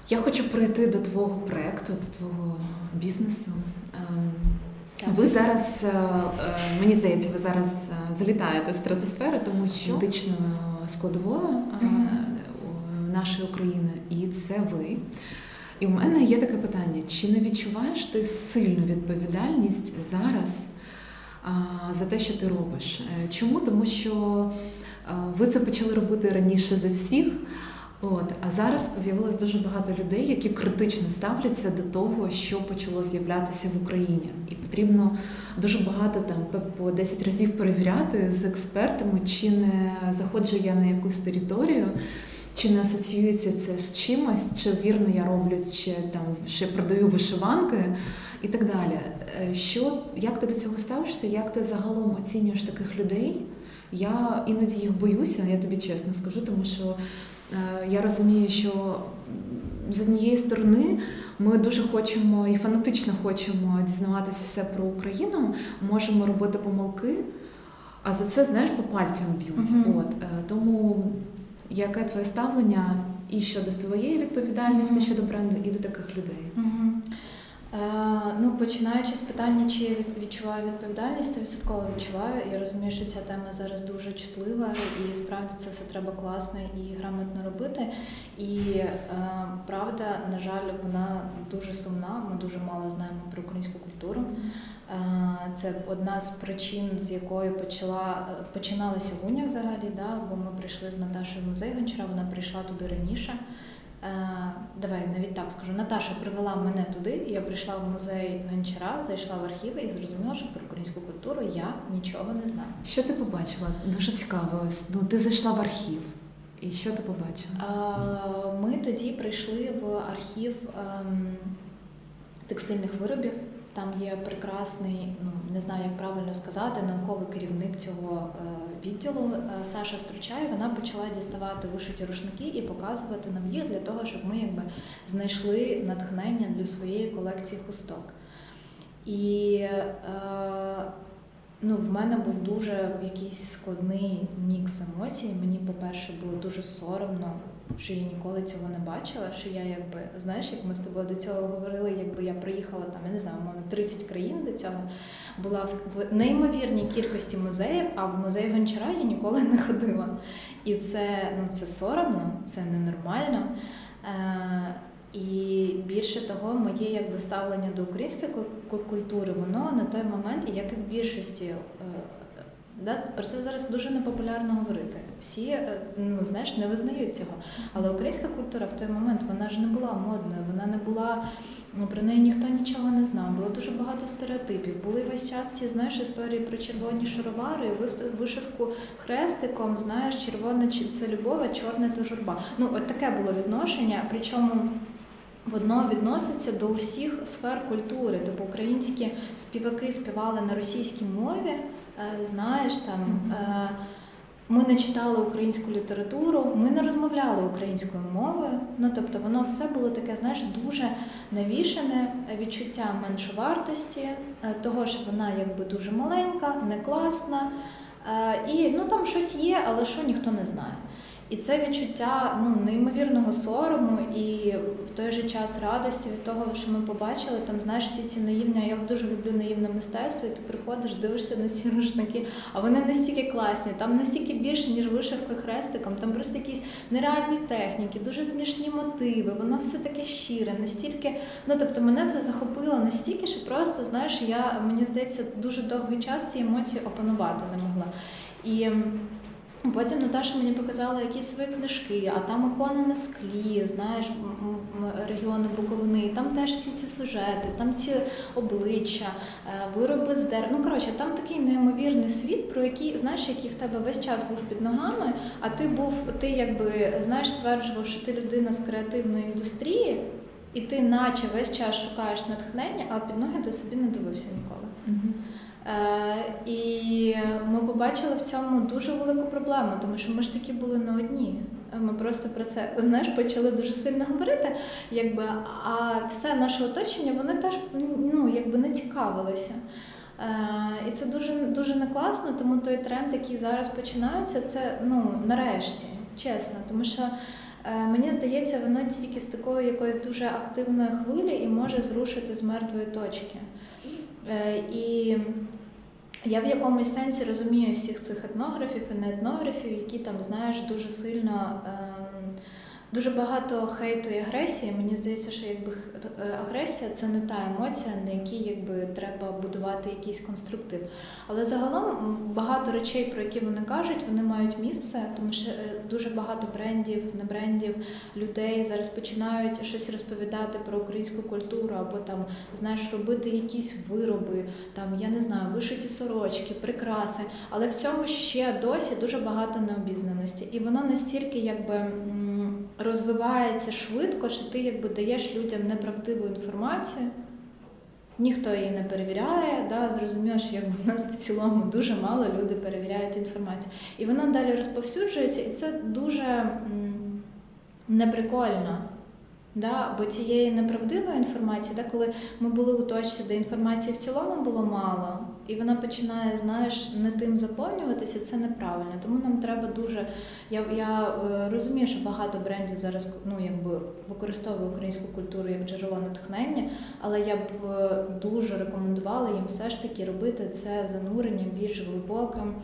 [SPEAKER 1] Я хочу прийти до твого проєкту, до твого бізнесу. Ем, так. Ви зараз, е, е, мені здається, ви зараз е, залітаєте в стратосферу, тому що медичною складовою mm-hmm. нашої України, і це ви. І у мене є таке питання: чи не відчуваєш ти сильну відповідальність зараз за те, що ти робиш? Е, чому? Тому що ви це почали робити раніше за всіх. От, а зараз з'явилось дуже багато людей, які критично ставляться до того, що почало з'являтися в Україні, і потрібно дуже багато там по 10 разів перевіряти з експертами, чи не заходжу я на якусь територію. Чи не асоціюється це з чимось, чи вірно я роблю, чи там ще продаю вишиванки і так далі. Е, що, Як ти до цього ставишся? Як ти загалом оцінюєш таких людей? Я іноді їх боюся, я тобі чесно скажу, тому що е, я розумію, що з однієї сторони ми дуже хочемо і фанатично хочемо дізнаватися все про Україну, можемо робити помилки. А за це, знаєш, по пальцям б'ють.
[SPEAKER 2] Мгм.
[SPEAKER 1] От е, тому яке твоє ставлення і щодо твоєї відповідальності
[SPEAKER 2] Мгм.
[SPEAKER 1] щодо бренду, і до таких людей?
[SPEAKER 2] Мгм. Е, ну, починаючи з питання, чи я відчуваю відповідальність, то відсотково відчуваю. Я розумію, що ця тема зараз дуже чутлива, і справді це все треба класно і грамотно робити. І е, правда, на жаль, вона дуже сумна. Ми дуже мало знаємо про українську культуру. Е, Це одна з причин, з якою почала починалася гуня взагалі. Да? Бо ми прийшли з Наташою в музей Гончара, вона прийшла туди раніше. Е, Давай навіть так скажу. Наташа привела мене туди, і я прийшла в музей Гончара, зайшла в архіви і зрозуміла, що про українську культуру я нічого не знаю.
[SPEAKER 1] Що ти побачила? Дуже цікаво. Ну, ти зайшла в архів. І що ти побачила?
[SPEAKER 2] Е, Ми тоді прийшли в архів ем, текстильних виробів. Там є прекрасний, ну не знаю, як правильно сказати, науковий керівник цього е, відділу е, Саша Стручай. Вона почала діставати вишиті рушники і показувати нам їх для того, щоб ми якби знайшли натхнення для своєї колекції хусток. І е, ну, в мене був дуже якийсь складний мікс емоцій. Мені, по-перше, було дуже соромно, що я ніколи цього не бачила. Що я, якби, знаєш, як ми з тобою до цього говорили, якби я приїхала там, я не знаю, мовно 30 країн до цього, була в неймовірній кількості музеїв, а в музей Гончара я ніколи не ходила. І це, ну, це соромно, це ненормально. Е, і більше того, моє якби ставлення до української культури, воно на той момент, як і в більшості, е, да, про це зараз дуже непопулярно говорити. Всі е, ну знаєш не визнають цього. Але українська культура в той момент вона ж не була модною, вона не була ну, про неї ніхто нічого не знав. Було дуже багато стереотипів. Були весь час ці знаєш історії про червоні шаровари, вишивку хрестиком. Знаєш, червоне це любов, а чорне то журба. Ну от таке було відношення. Причому Воно відноситься до всіх сфер культури. Тобто українські співаки співали на російській мові. Е, Знаєш, там е, ми не читали українську літературу, ми не розмовляли українською мовою. Ну тобто, воно все було таке, знаєш, дуже навішане відчуття меншовартості, е, того, що вона якби дуже маленька, не класна. І ну там щось є, але що ніхто не знає. І це відчуття ну, неймовірного сорому і в той же час радості від того, що ми побачили. Там знаєш всі ці наївні. Я дуже люблю наївне мистецтво, і ти приходиш, дивишся на ці рушники, а вони настільки класні, там настільки більше, ніж вишивка хрестиком, там просто якісь нереальні техніки, дуже смішні мотиви. Воно все таке щире, настільки. Ну тобто мене це захопило настільки, що просто знаєш, я мені здається, дуже довгий час ці емоції опанувати не могла. І Потім Наташа мені показала якісь свої книжки, а там ікони на склі, знаєш, регіони Буковини, там теж всі ці сюжети, там ці обличчя, е, вироби з дерева. Ну коротше, там такий неймовірний світ, про який знаєш, який в тебе весь час був під ногами, а ти був, ти якби знаєш, стверджував, що ти людина з креативної індустрії, і ти, наче весь час шукаєш натхнення, а під ноги ти собі не дивився ніколи.
[SPEAKER 1] Мгм.
[SPEAKER 2] Е, і ми побачили в цьому дуже велику проблему, тому що ми ж такі були не одні. Ми просто про це знаєш, почали дуже сильно говорити, якби, а все наше оточення вони теж ну, якби не цікавилися. Е, і це дуже дуже не класно, тому той тренд, який зараз починається, це ну нарешті, чесно, тому що. е, Мені здається, воно тільки з такої якоїсь дуже активної хвилі і може зрушити з мертвої точки. І я в якомусь сенсі розумію всіх цих етнографів і неетнографів, які там, знаєш, дуже сильно. Дуже багато хейту і агресії. Мені здається, що якби е, агресія це не та емоція, на якій якби треба будувати якийсь конструктив. Але загалом багато речей, про які вони кажуть, вони мають місце, тому що е, дуже багато брендів, не брендів, людей зараз починають щось розповідати про українську культуру, або там знаєш, робити якісь вироби, там я не знаю, вишиті сорочки, прикраси. Але в цьому ще досі дуже багато необізнаності, і воно настільки якби. Розвивається швидко, що ти якби даєш людям неправдиву інформацію, ніхто її не перевіряє. Да? Зрозуміло, що якби в нас в цілому дуже мало люди перевіряють інформацію. І вона далі розповсюджується, і це дуже неприкольно. Да, бо цієї неправдивої інформації, да, коли ми були у точці, де інформації в цілому було мало, і вона починає, знаєш, не тим заповнюватися, це неправильно. Тому нам треба дуже. Я я е, розумію, що багато брендів зараз ну, якби використовує українську культуру як джерело натхнення, але я б е, дуже рекомендувала їм все ж таки робити це занурення більш глибоким.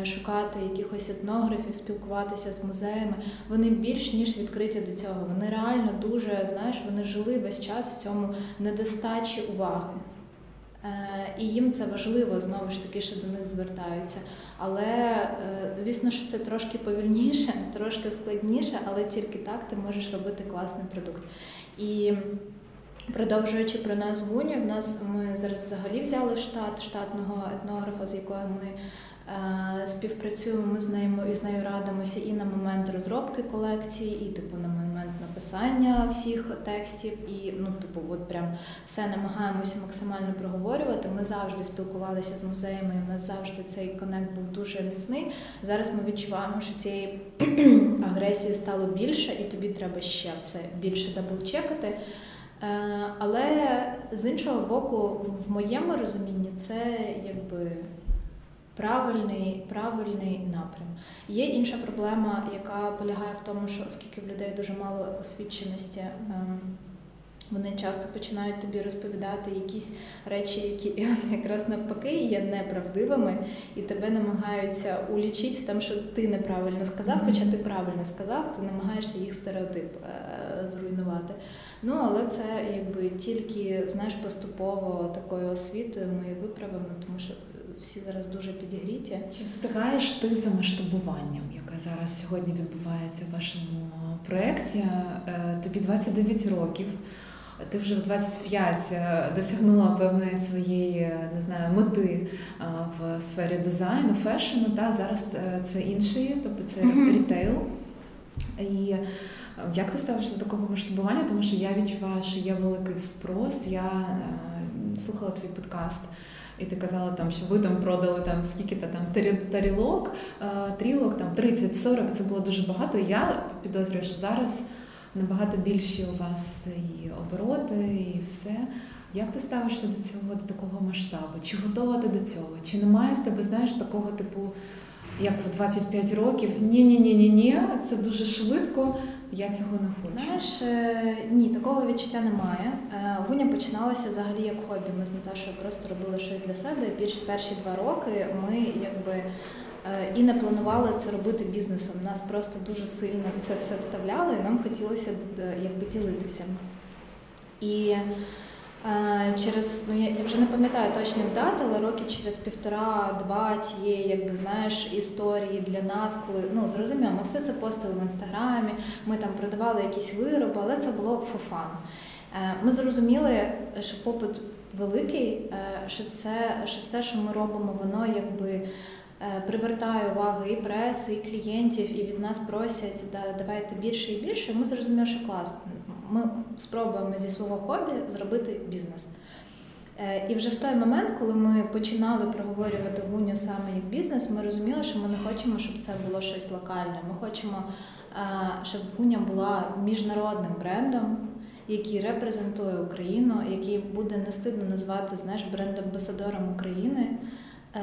[SPEAKER 2] Е, шукати якихось етнографів, спілкуватися з музеями. Вони більш ніж відкриті до цього. Вони реально дуже, знаєш, вони жили весь час в цьому недостачі уваги. Е, і їм це важливо знову ж таки, що до них звертаються. Але е, звісно, що це трошки повільніше, трошки складніше, але тільки так ти можеш робити класний продукт. І продовжуючи про нас гуню, в нас ми зараз взагалі взяли штат штатного етнографа, з якою ми співпрацюємо ми з нею і з нею радимося і на момент розробки колекції, і типу на момент написання всіх текстів, і ну, типу, от прям все намагаємося максимально проговорювати. Ми завжди спілкувалися з музеями. У нас завжди цей конект був дуже міцний. Зараз ми відчуваємо, що цієї агресії стало більше, і тобі треба ще все більше даблчекати. Е, але з іншого боку, в моєму розумінні, це якби правильний правильний напрям. Є інша проблема, яка полягає в тому, що оскільки в людей дуже мало освіченості. Ем, вони часто починають тобі розповідати якісь речі, які якраз навпаки є неправдивими, і тебе намагаються улічити в тому, що ти неправильно сказав, хоча ти правильно сказав, ти намагаєшся їх стереотип е, зруйнувати. Ну але це якби тільки знаєш поступово такою освітою ми виправимо, тому що всі зараз дуже підігріті.
[SPEAKER 1] Чи встигаєш ти за масштабуванням, яке зараз сьогодні відбувається в вашому проєкті? Е, тобі 29 років. Ти вже в 25 е, досягнула певної своєї не знаю, мети е, в сфері дизайну, фешену. Та зараз це інший, тобто це mm-hmm. рітейл. І як ти ставишся до такого масштабування? Тому що я відчуваю, що є великий спрос. Я слухала твій подкаст і ти казала, там, що ви там продали там скільки-то там тарілок, е, трілок, там 30-40, це було дуже багато. Я підозрюю, що зараз набагато більші у вас і обороти, і все. Як ти ставишся до цього, до такого масштабу? Чи готова ти до цього? Чи немає в тебе, знаєш, такого типу, як в 25 років? Ні-ні-ні, ні ні це дуже швидко. Я цього не хочу.
[SPEAKER 2] Знаєш, е, ні, такого відчуття немає. Е, гуня починалася взагалі як хобі. Ми з Наташою просто робили щось для себе. Перші два роки ми якби е, і не планували це робити бізнесом. Нас просто дуже сильно це все вставляло, і нам хотілося якби ділитися. І Через ну я, я вже не пам'ятаю точних дат, але роки через півтора-два цієї, якби знаєш, історії для нас, коли ну зрозуміло, ми все це постили в інстаграмі, ми там продавали якісь вироби, але це було фофан. Е, ми зрозуміли, що попит великий, е, що це що все, що ми робимо, воно якби. Е, привертає увагу і преси, і клієнтів, і від нас просять да, давайте більше і більше. Ми зрозуміли, що класно ми спробуємо зі свого хобі зробити бізнес. Е, і вже в той момент, коли ми починали проговорювати гуню саме як бізнес, ми розуміли, що ми не хочемо, щоб це було щось локальне. Ми хочемо, е, щоб гуня була міжнародним брендом, який репрезентує Україну, який буде не стидно назвати знаєш, бренд-амбасадором України. Е,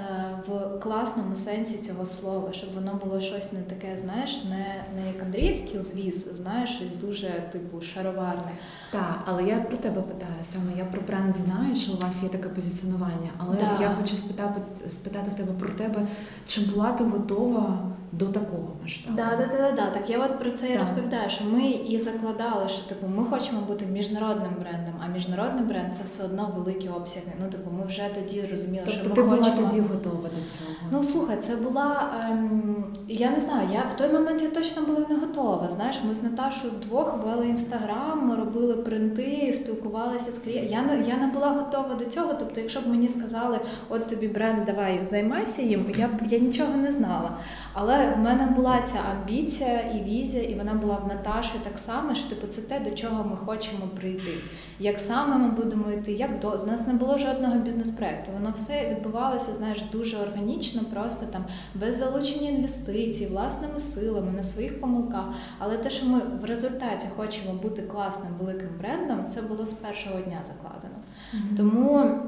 [SPEAKER 2] в класному сенсі цього слова, щоб воно було щось не таке, знаєш, не не як Андріївський звіз, знаєш, щось дуже типу шароварне.
[SPEAKER 1] Так, але я про тебе питаю саме. Я про бренд знаю, що у вас є таке позиціонування, але да. я хочу спитати спитати в тебе про тебе, чи була ти готова до такого масштабу?
[SPEAKER 2] Да, да, да, да, Так я от про це і розповідаю, що ми і закладали, що типу ми хочемо бути міжнародним брендом, а міжнародний бренд це все одно великі обсяги. Ну типу, ми вже тоді розуміли,
[SPEAKER 1] тобто
[SPEAKER 2] що ми
[SPEAKER 1] ти
[SPEAKER 2] хочемо...
[SPEAKER 1] була тоді готова до цього.
[SPEAKER 2] Ну слухай, це була ем, я не знаю. Я в той момент я точно була не готова. Знаєш, ми з Наташою вдвох вели інстаграм, ми робили принти, спілкувалися з клієнтами. Я не я не була готова до цього. Тобто, якщо б мені сказали, от тобі бренд, давай займайся їм, я б я нічого не знала. Але Але в мене була ця амбіція і візія, і вона була в Наташі так само, що типу це те, до чого ми хочемо прийти. Як саме ми будемо йти, як до з нас не було жодного бізнес-проекту. Воно все відбувалося, знаєш, дуже органічно, просто там без залучення інвестицій, власними силами, на своїх помилках. Але те, що ми в результаті хочемо бути класним великим брендом, це було з першого дня закладено. Mm-hmm. Тому.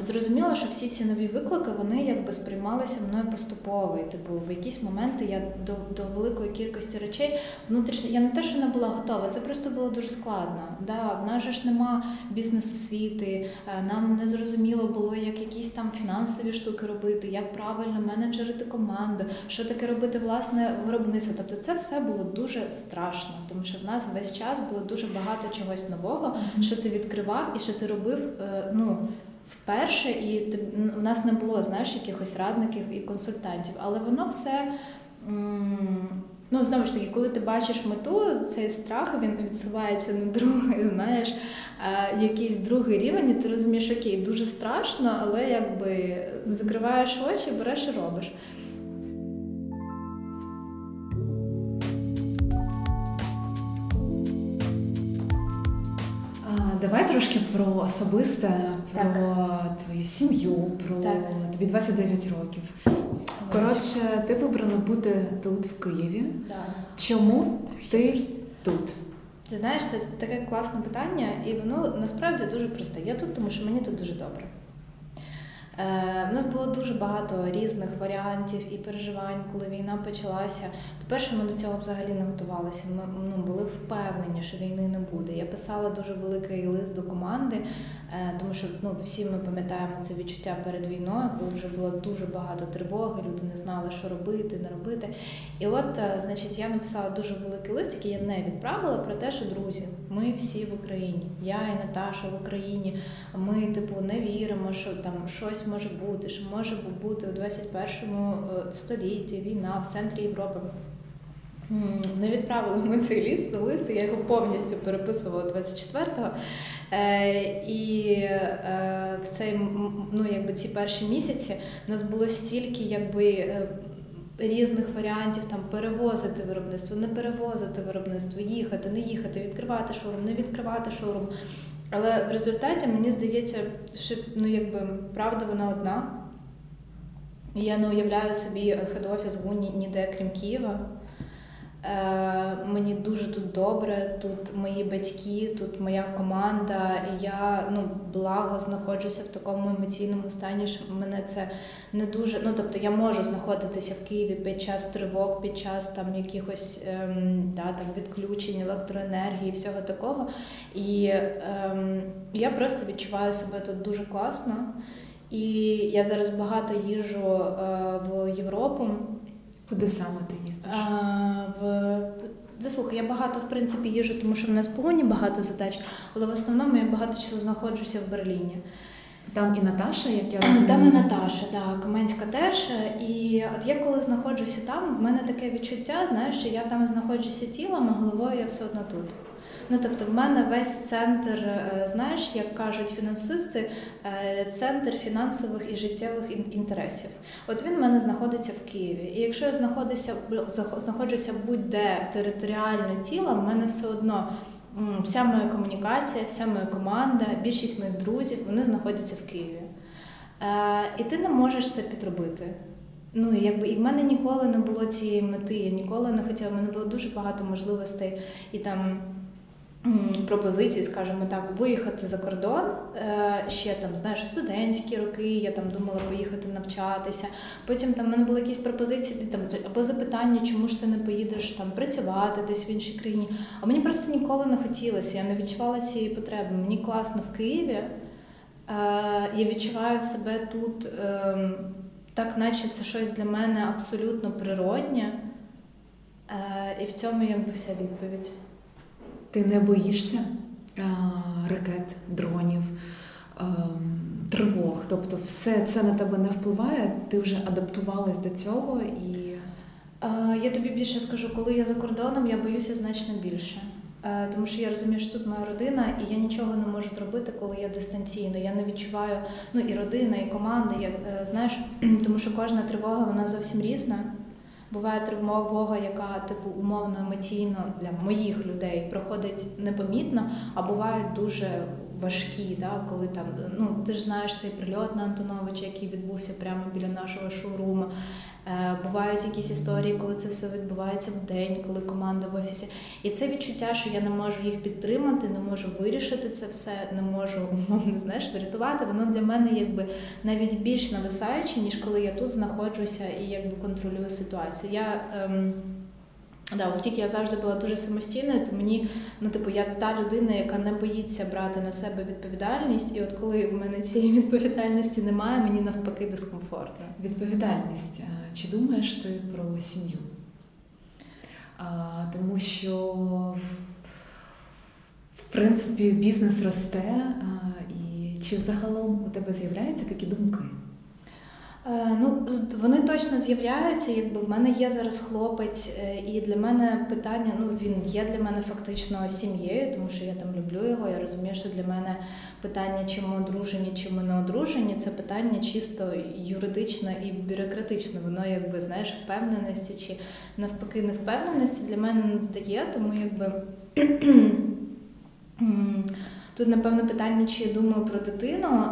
[SPEAKER 2] Зрозуміло, що всі ці нові виклики вони якби сприймалися мною поступово. І, Типу, в якісь моменти я до до великої кількості речей внутрішньо я не те, що не була готова, це просто було дуже складно. Да, В нас же ж нема бізнес-освіти, е, нам не зрозуміло було, як якісь там фінансові штуки робити, як правильно менеджерити команду, що таке робити власне виробництво. Тобто це все було дуже страшно, тому що в нас весь час було дуже багато чогось нового, що ти відкривав і що ти робив. Е, ну вперше, і в нас не було знаєш, якихось радників і консультантів, але воно все. Ну, знову ж таки, коли ти бачиш мету, цей страх він відсувається на другий, знаєш, якийсь другий рівень, і ти розумієш, окей, дуже страшно, але якби закриваєш очі, береш і робиш.
[SPEAKER 1] Давай трошки про особисте, про так. твою сім'ю, про так. тобі 29 років. Коротше, ти вибрала бути тут, в Києві.
[SPEAKER 2] Да.
[SPEAKER 1] Чому ти тут?
[SPEAKER 2] Ти знаєш, це таке класне питання, і воно насправді дуже просте. Я тут, тому що мені тут дуже добре. У е, нас було дуже багато різних варіантів і переживань, коли війна почалася. По-перше, ми до цього взагалі не готувалися. Ми ну, були впевнені, що війни не буде. Я писала дуже великий лист до команди, е, тому що ну, всі ми пам'ятаємо це відчуття перед війною, коли вже було дуже багато тривоги, люди не знали, що робити, не робити. І от, е, значить, я написала дуже великий лист, який я не відправила, про те, що друзі, ми всі в Україні. Я і Наташа в Україні. Ми, типу, не віримо, що там щось може бути, що може бути у 21 е, столітті війна в центрі Європи. Не відправили ми цей ліст, лист, я його повністю переписувала 24-го. Е, І е, в цей, ну, якби ці перші місяці у нас було стільки якби, різних варіантів там перевозити виробництво, не перевозити виробництво, їхати, не їхати, відкривати шоурум, не відкривати шоурум. Але в результаті мені здається, що ну, якби, правда вона одна. Я не уявляю собі хед-офіс ГУ ніде крім Києва. Е, Мені дуже тут добре, тут мої батьки, тут моя команда. І я ну благо знаходжуся в такому емоційному стані, що мене це не дуже. Ну тобто я можу знаходитися в Києві під час тривог, під час там якихось ем, да, там відключень електроенергії, всього такого. І ем, я просто відчуваю себе тут дуже класно. І я зараз багато їжу е, в Європу.
[SPEAKER 1] Куди саме ти їздиш?
[SPEAKER 2] А, в... Заслухай, я багато в принципі їжу, тому що в нас погоні багато задач, але в основному я багато часу знаходжуся в Берліні.
[SPEAKER 1] Там і Наташа, як я розумію?
[SPEAKER 2] Там і Наташа, да, Каменська теж. І от я коли знаходжуся там, в мене таке відчуття, знаєш, що я там знаходжуся тілом, а головою я все одно тут. Ну тобто, в мене весь центр, е, знаєш, як кажуть фінансисти, е, центр фінансових і життєвих інтересів. От він в мене знаходиться в Києві. І якщо я знаходжуся знаходжуся будь-де територіально тілом, в мене все одно. Вся моя комунікація, вся моя команда, більшість моїх друзів вони знаходяться в Києві. Е, І ти не можеш це підробити. Ну, якби і в мене ніколи не було цієї мети, я ніколи не хотіла, в мене було дуже багато можливостей і там пропозиції, скажімо так, виїхати за кордон е, ще там, знаєш, студентські роки, я там думала поїхати навчатися. Потім там в мене були якісь пропозиції там або запитання, чому ж ти не поїдеш там працювати десь в іншій країні. А мені просто ніколи не хотілося, я не відчувала цієї потреби. Мені класно в Києві. Е, я відчуваю себе тут, ем, так наче це щось для мене абсолютно природнє. Е, і в цьому якби вся відповідь.
[SPEAKER 1] Ти не боїшся а, ракет, дронів, а, тривог. Тобто, все це на тебе не впливає, ти вже адаптувалась до цього і.
[SPEAKER 2] Я тобі більше скажу, коли я за кордоном, я боюся значно більше. Тому що я розумію, що тут моя родина, і я нічого не можу зробити, коли я дистанційно. Я не відчуваю ну і родина, і команда. Як е, знаєш, тому що кожна тривога вона зовсім різна. Буває травмового, яка типу умовно емоційно для моїх людей проходить непомітно, а бувають дуже важкі, да, коли там ну ти ж знаєш цей прильот на Антоновича, який відбувся прямо біля нашого шоуруму. Е, Бувають якісь історії, коли це все відбувається в день, коли команда в офісі. І це відчуття, що я не можу їх підтримати, не можу вирішити це все, не можу умовно знаєш, врятувати. Воно для мене якби навіть більш нависаюче, ніж коли я тут знаходжуся і якби контролюю ситуацію. Я ем, Да, оскільки я завжди була дуже самостійною, то мені, ну типу, я та людина, яка не боїться брати на себе відповідальність, і от коли в мене цієї відповідальності немає, мені навпаки дискомфортно.
[SPEAKER 1] Відповідальність. Чи думаєш ти про сім'ю? Тому що, в принципі, бізнес росте, і чи загалом у тебе з'являються такі думки?
[SPEAKER 2] Е, ну, вони точно з'являються. Якби в мене є зараз хлопець, е, і для мене питання, ну він є для мене фактично сім'єю, тому що я там люблю його. Я розумію, що для мене питання, чи ми одружені, чи ми не одружені, це питання чисто юридичне і бюрократичне. Воно якби знаєш, впевненості чи навпаки невпевненості для мене не дає, тому якби. Тут, напевно, питання, чи я думаю про дитину.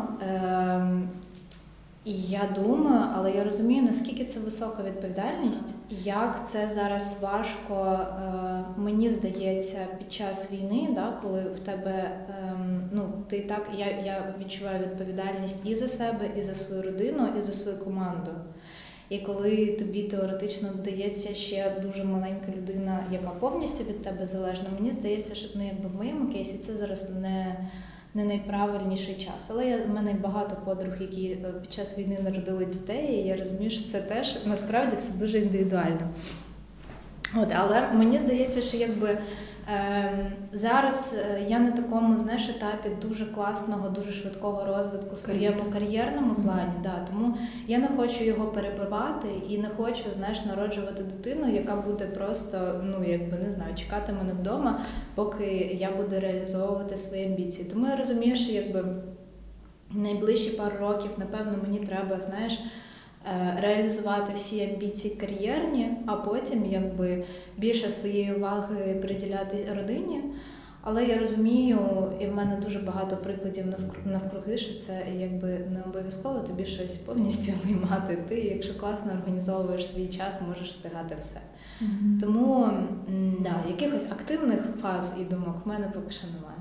[SPEAKER 2] Я думаю, але я розумію, наскільки це висока відповідальність, як це зараз важко, е, мені здається, під час війни, да, коли в тебе ем, ну ти так, я я відчуваю відповідальність і за себе, і за свою родину, і за свою команду. І коли тобі теоретично додається ще дуже маленька людина, яка повністю від тебе залежна, мені здається, що ну, якби в моєму кейсі це зараз не не найправильніший час. Але я, в мене багато подруг, які е, під час війни народили дітей, і я розумію, що це теж насправді все дуже індивідуально. От, Але мені здається, що якби Ем, зараз е, я на такому знаєш, етапі дуже класного, дуже швидкого розвитку своєму кар'єрному плані. Да, Тому я не хочу його перебивати і не хочу знаєш, народжувати дитину, яка буде просто, ну якби не знаю, чекати мене вдома, поки я буду реалізовувати свої амбіції. Тому я розумію, що якби найближчі пару років, напевно, мені треба, знаєш. Е, реалізувати всі амбіції кар'єрні, а потім якби більше своєї уваги приділяти родині. Але я розумію, і в мене дуже багато прикладів навкруги, що це якби не обов'язково тобі щось повністю виймати. Ти, якщо класно організовуєш свій час, можеш встигати все. Mm-hmm. Тому да, якихось активних фаз і думок в мене поки що немає.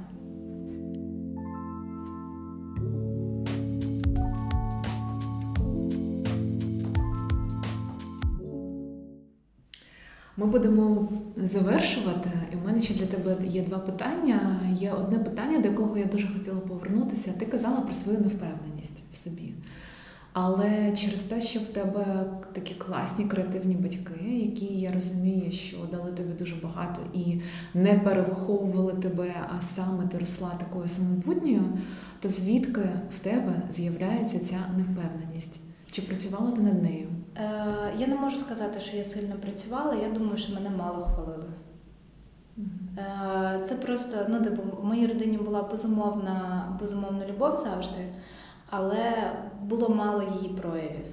[SPEAKER 1] Ми будемо завершувати, і в мене ще для тебе є два питання. Є одне питання, до якого я дуже хотіла повернутися. Ти казала про свою невпевненість в собі. Але через те, що в тебе такі класні креативні батьки, які я розумію, що дали тобі дуже багато і не перевиховували тебе, а саме ти росла такою самобутньою, то звідки в тебе з'являється ця невпевненість? Чи працювала ти над нею?
[SPEAKER 2] Е, Я не можу сказати, що я сильно працювала. Я думаю, що мене мало хвалили. Е, Це просто, ну, типу, в моїй родині була безумовна, безумовна любов завжди, але було мало її проявів.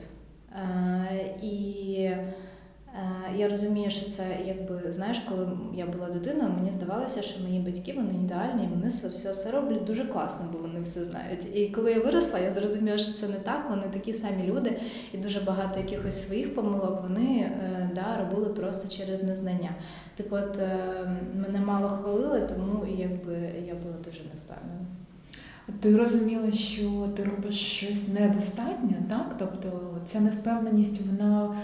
[SPEAKER 2] Е, І я розумію, що це якби знаєш, коли я була дитиною, мені здавалося, що мої батьки вони ідеальні, вони все все, роблять дуже класно, бо вони все знають. І коли я виросла, я зрозуміла, що це не так. Вони такі самі люди, і дуже багато якихось своїх помилок вони е, да, робили просто через незнання. Так от е, мене мало хвалили, тому якби я була дуже невпевнена.
[SPEAKER 1] Ти розуміла, що ти робиш щось недостатньо, так? Тобто ця невпевненість, вона.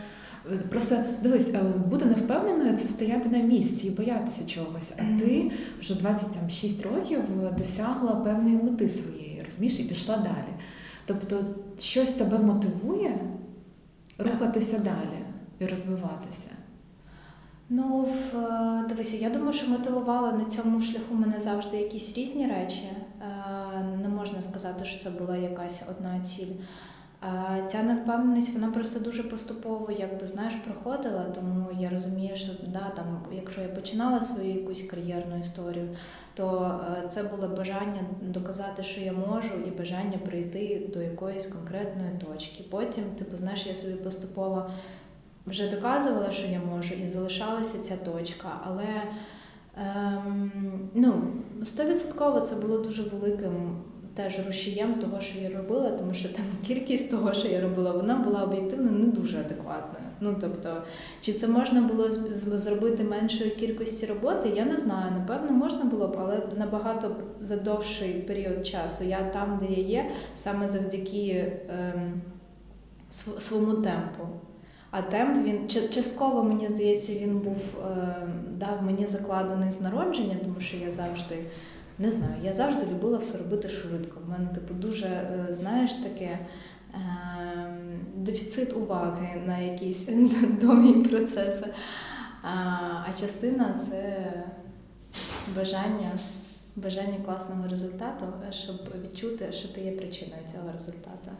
[SPEAKER 1] Просто дивись, е, бути невпевненою це стояти на місці і боятися чогось. А ти вже 26 років досягла певної мети своєї, розумієш, і пішла далі. Тобто, щось тебе мотивує рухатися далі і розвиватися.
[SPEAKER 2] Ну, е, дивися, я думаю, що мотивувала на цьому шляху мене завжди якісь різні речі. Е, не можна сказати, що це була якась одна ціль. Ця невпевненість вона просто дуже поступово, якби знаєш, проходила. Тому я розумію, що да, там, якщо я починала свою якусь кар'єрну історію, то е, це було бажання доказати, що я можу, і бажання прийти до якоїсь конкретної точки. Потім, типу, знаєш, я собі поступово вже доказувала, що я можу, і залишалася ця точка. Але ем, ну, стовідсотково це було дуже великим теж рушієм того, що я робила, тому що там кількість того, що я робила, вона була об'єктивно не дуже адекватною. Ну тобто, чи це можна було зробити меншої кількості роботи? Я не знаю. Напевно, можна було б, але набагато за довший період часу. Я там, де я є, саме завдяки ем, своєму темпу. А темп він частково, мені здається, він був ем, дав мені закладений з народження, тому що я завжди не знаю, я завжди любила все робити швидко. У мене, типу, дуже, е, знаєш, таке. Ем, дефіцит уваги на якісь довгі процеси. А частина це бажання бажання класного результату, щоб відчути, що ти є причиною цього результату.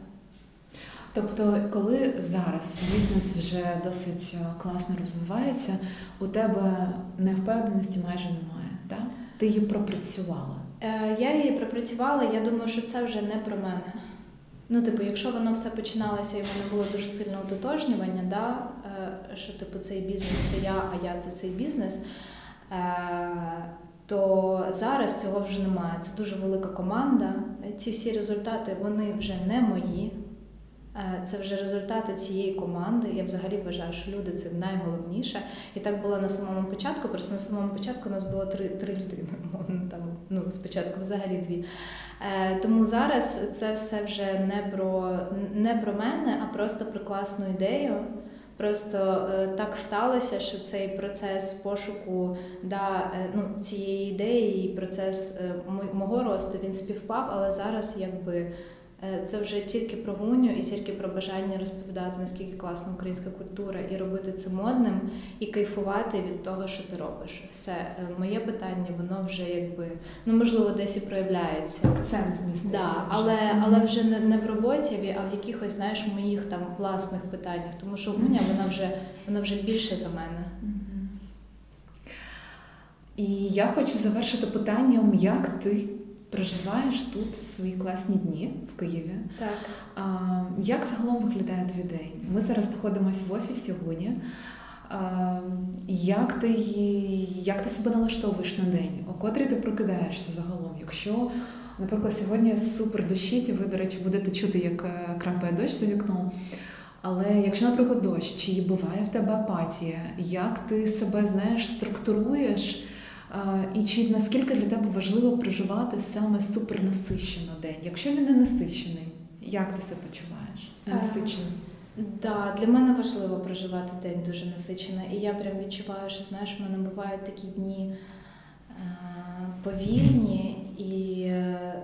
[SPEAKER 1] Тобто, коли зараз бізнес вже досить класно розвивається, у тебе невпевненості майже немає? Ти її пропрацювала?
[SPEAKER 2] Е, я її пропрацювала, я думаю, що це вже не про мене. Ну, типу, якщо воно все починалося і воно було дуже сильне утотожнювання, да, е, що типу цей бізнес це я, а я це цей бізнес, е, то зараз цього вже немає. Це дуже велика команда. Ці всі результати вони вже не мої. Е, це вже результати цієї команди. Я взагалі вважаю, що люди це найголовніше. І так було на самому початку. Просто на самому початку у нас було три три людини. Там ну спочатку взагалі дві. Е, тому зараз це все вже не про не про мене, а просто про класну ідею. Просто е, так сталося, що цей процес пошуку да, ну, цієї ідеї, і процес мого росту він співпав, але зараз якби. Е, це вже тільки про гуню і тільки про бажання розповідати, наскільки класна українська культура, і робити це модним, і кайфувати від того, що ти робиш. Все е, моє питання, воно вже якби ну можливо десь і проявляється.
[SPEAKER 1] Акцент змістився.
[SPEAKER 2] Да, але але вже не, не в роботі, а в якихось знаєш моїх там власних питаннях, тому що гуня вона вже вона вже більше за мене.
[SPEAKER 1] І я хочу завершити питанням, як ти проживаєш тут свої класні дні в Києві.
[SPEAKER 2] Так.
[SPEAKER 1] А, Як загалом виглядає твій день? Ми зараз знаходимося в офісі Гуні. А, Як ти як ти себе налаштовуєш на день? О котрі ти прокидаєшся загалом? Якщо, наприклад, сьогодні супер дощить, і ви, до речі, будете чути, як е, крапає дощ за вікном. Але якщо, наприклад, дощ, чи буває в тебе апатія, як ти себе знаєш, структуруєш? І чи наскільки для тебе важливо проживати саме супернасичено день? Якщо він не насичений, як ти себе почуваєш? Насичений?
[SPEAKER 2] Так, для мене важливо проживати день дуже насичено. І я прям відчуваю, що знаєш, в мене бувають такі дні повільні, і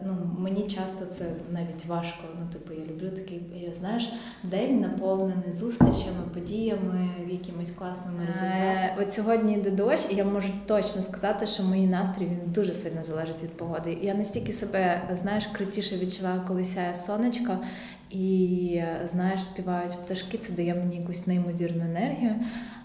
[SPEAKER 2] ну, мені часто це навіть важко. Ну, типу, я люблю такий, знаєш, день наповнений зустрічами, подіями, якимись класними е, результатами. Е, От сьогодні йде дощ, і я можу точно сказати, що мій настрій він дуже сильно залежить від погоди. Я настільки себе знаєш, крутіше відчуваю, коли сяє сонечко. І знаєш, співають пташки, це дає мені якусь неймовірну енергію.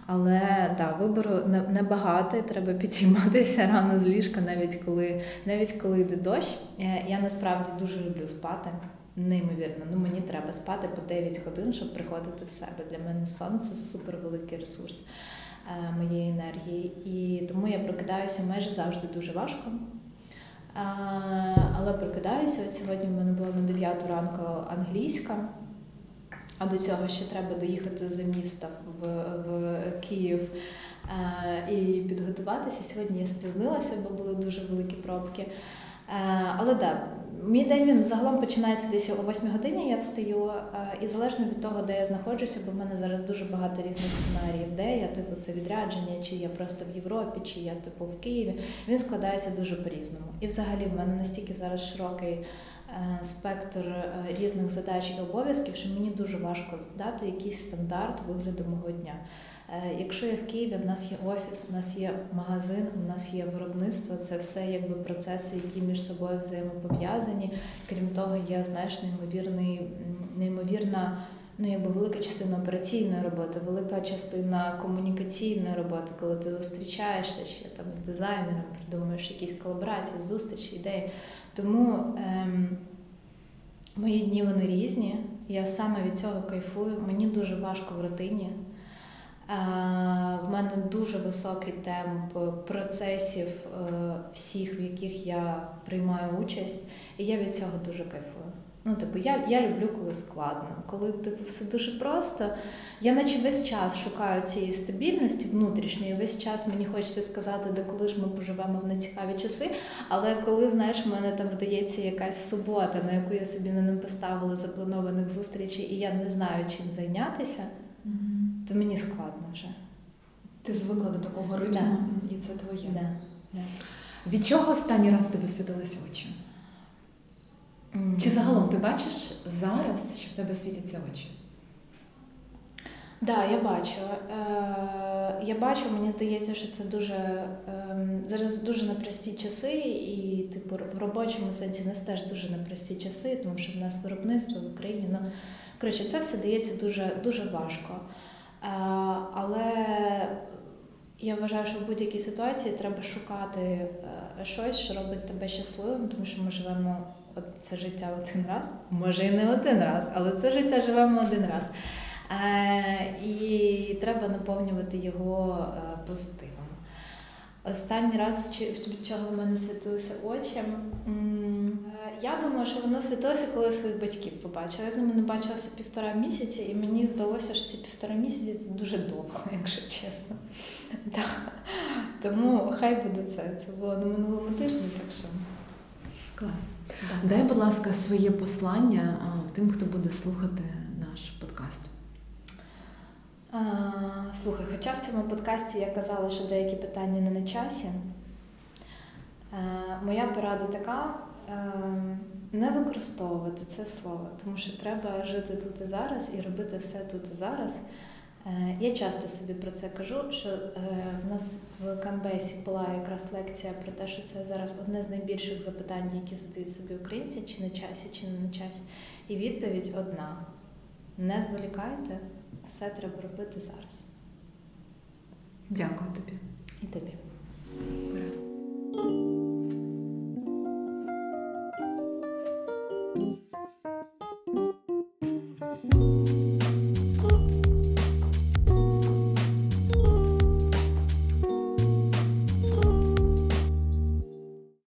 [SPEAKER 2] Але да, вибору небагато, і треба підійматися рано з ліжка, навіть коли навіть коли йде дощ. Е, я насправді дуже люблю спати. Неймовірно, ну мені треба спати по 9 годин, щоб приходити в себе. Для мене сон це супер великий ресурс е, моєї енергії. І тому я прокидаюся майже завжди дуже важко. Але прокидаюся. От сьогодні в мене була на 9 ранку англійська. А до цього ще треба доїхати за міста в в Київ е, і підготуватися. Сьогодні я спізнилася, бо були дуже великі пробки. Е, але да, мій день він загалом починається десь о 8 годині. Я встаю, е, і залежно від того, де я знаходжуся, бо в мене зараз дуже багато різних сценаріїв, де я типу це відрядження, чи я просто в Європі, чи я типу в Києві. Він складається дуже по-різному. І взагалі в мене настільки зараз широкий. Е, спектр е, різних задач і обов'язків, що мені дуже важко здати якийсь стандарт вигляду мого дня. Е, якщо я в Києві, в нас є офіс, у нас є магазин, у нас є виробництво, це все якби процеси, які між собою взаємопов'язані. Крім того, є знаєш, неймовірний, неймовірна. Ну, якби велика частина операційної роботи, велика частина комунікаційної роботи, коли ти зустрічаєшся ще там з дизайнером, придумуєш якісь колаборації, зустрічі, ідеї. Тому ем, мої дні вони різні. Я саме від цього кайфую. Мені дуже важко в рутині. В мене дуже високий темп процесів е, всіх, в яких я приймаю участь, і я від цього дуже кайфую. Ну, типу, я я люблю, коли складно, коли типу, все дуже просто. Я наче весь час шукаю цієї стабільності внутрішньої, весь час мені хочеться сказати, де коли ж ми поживемо в нецікаві часи. Але коли, знаєш, в мене там вдається якась субота, на яку я собі не поставила запланованих зустрічей, і я не знаю, чим зайнятися, то мені складно вже.
[SPEAKER 1] Ти звикла до такого ритму,
[SPEAKER 2] Да.
[SPEAKER 1] і це твоє.
[SPEAKER 2] Да. Да.
[SPEAKER 1] Від чого останній раз тебе світилися очі? Чи загалом ти бачиш зараз, що в тебе світяться очі?
[SPEAKER 2] Так, да, я бачу. Е, Я бачу, мені здається, що це дуже ем, зараз дуже непрості часи, і типу в робочому сенсі нас теж дуже непрості часи, тому що в нас виробництво в Україні. Ну коротше, це все дається дуже дуже важко. Е, Але я вважаю, що в будь-якій ситуації треба шукати е, щось, що робить тебе щасливим, тому що ми живемо це життя один раз, може і не один раз, але це життя живемо один раз. Е, І треба наповнювати його позитивом. Останній раз, від чого в мене світилися очі. е, Я думаю, що воно світилося, коли своїх батьків побачила. Я з ними не бачилася півтора місяці, і мені здалося, що ці півтора місяці це дуже довго, якщо чесно. Так. Тому хай буде це. Це було на минулому тижні, так що.
[SPEAKER 1] Клас.
[SPEAKER 2] да.
[SPEAKER 1] Дай, будь ласка, своє послання тим, хто буде слухати.
[SPEAKER 2] Слухай, хоча в цьому подкасті я казала, що деякі питання не на часі. Е, Моя порада така: е, не використовувати це слово, тому що треба жити тут і зараз і робити все тут і зараз. Е, Я часто собі про це кажу, що в нас в Камбесі була якраз лекція про те, що це зараз одне з найбільших запитань, які задають собі українці, чи на часі, чи не на часі. І відповідь одна: не зволікайте, все треба робити зараз.
[SPEAKER 1] Дякую тобі.
[SPEAKER 2] І тобі.
[SPEAKER 1] Ура.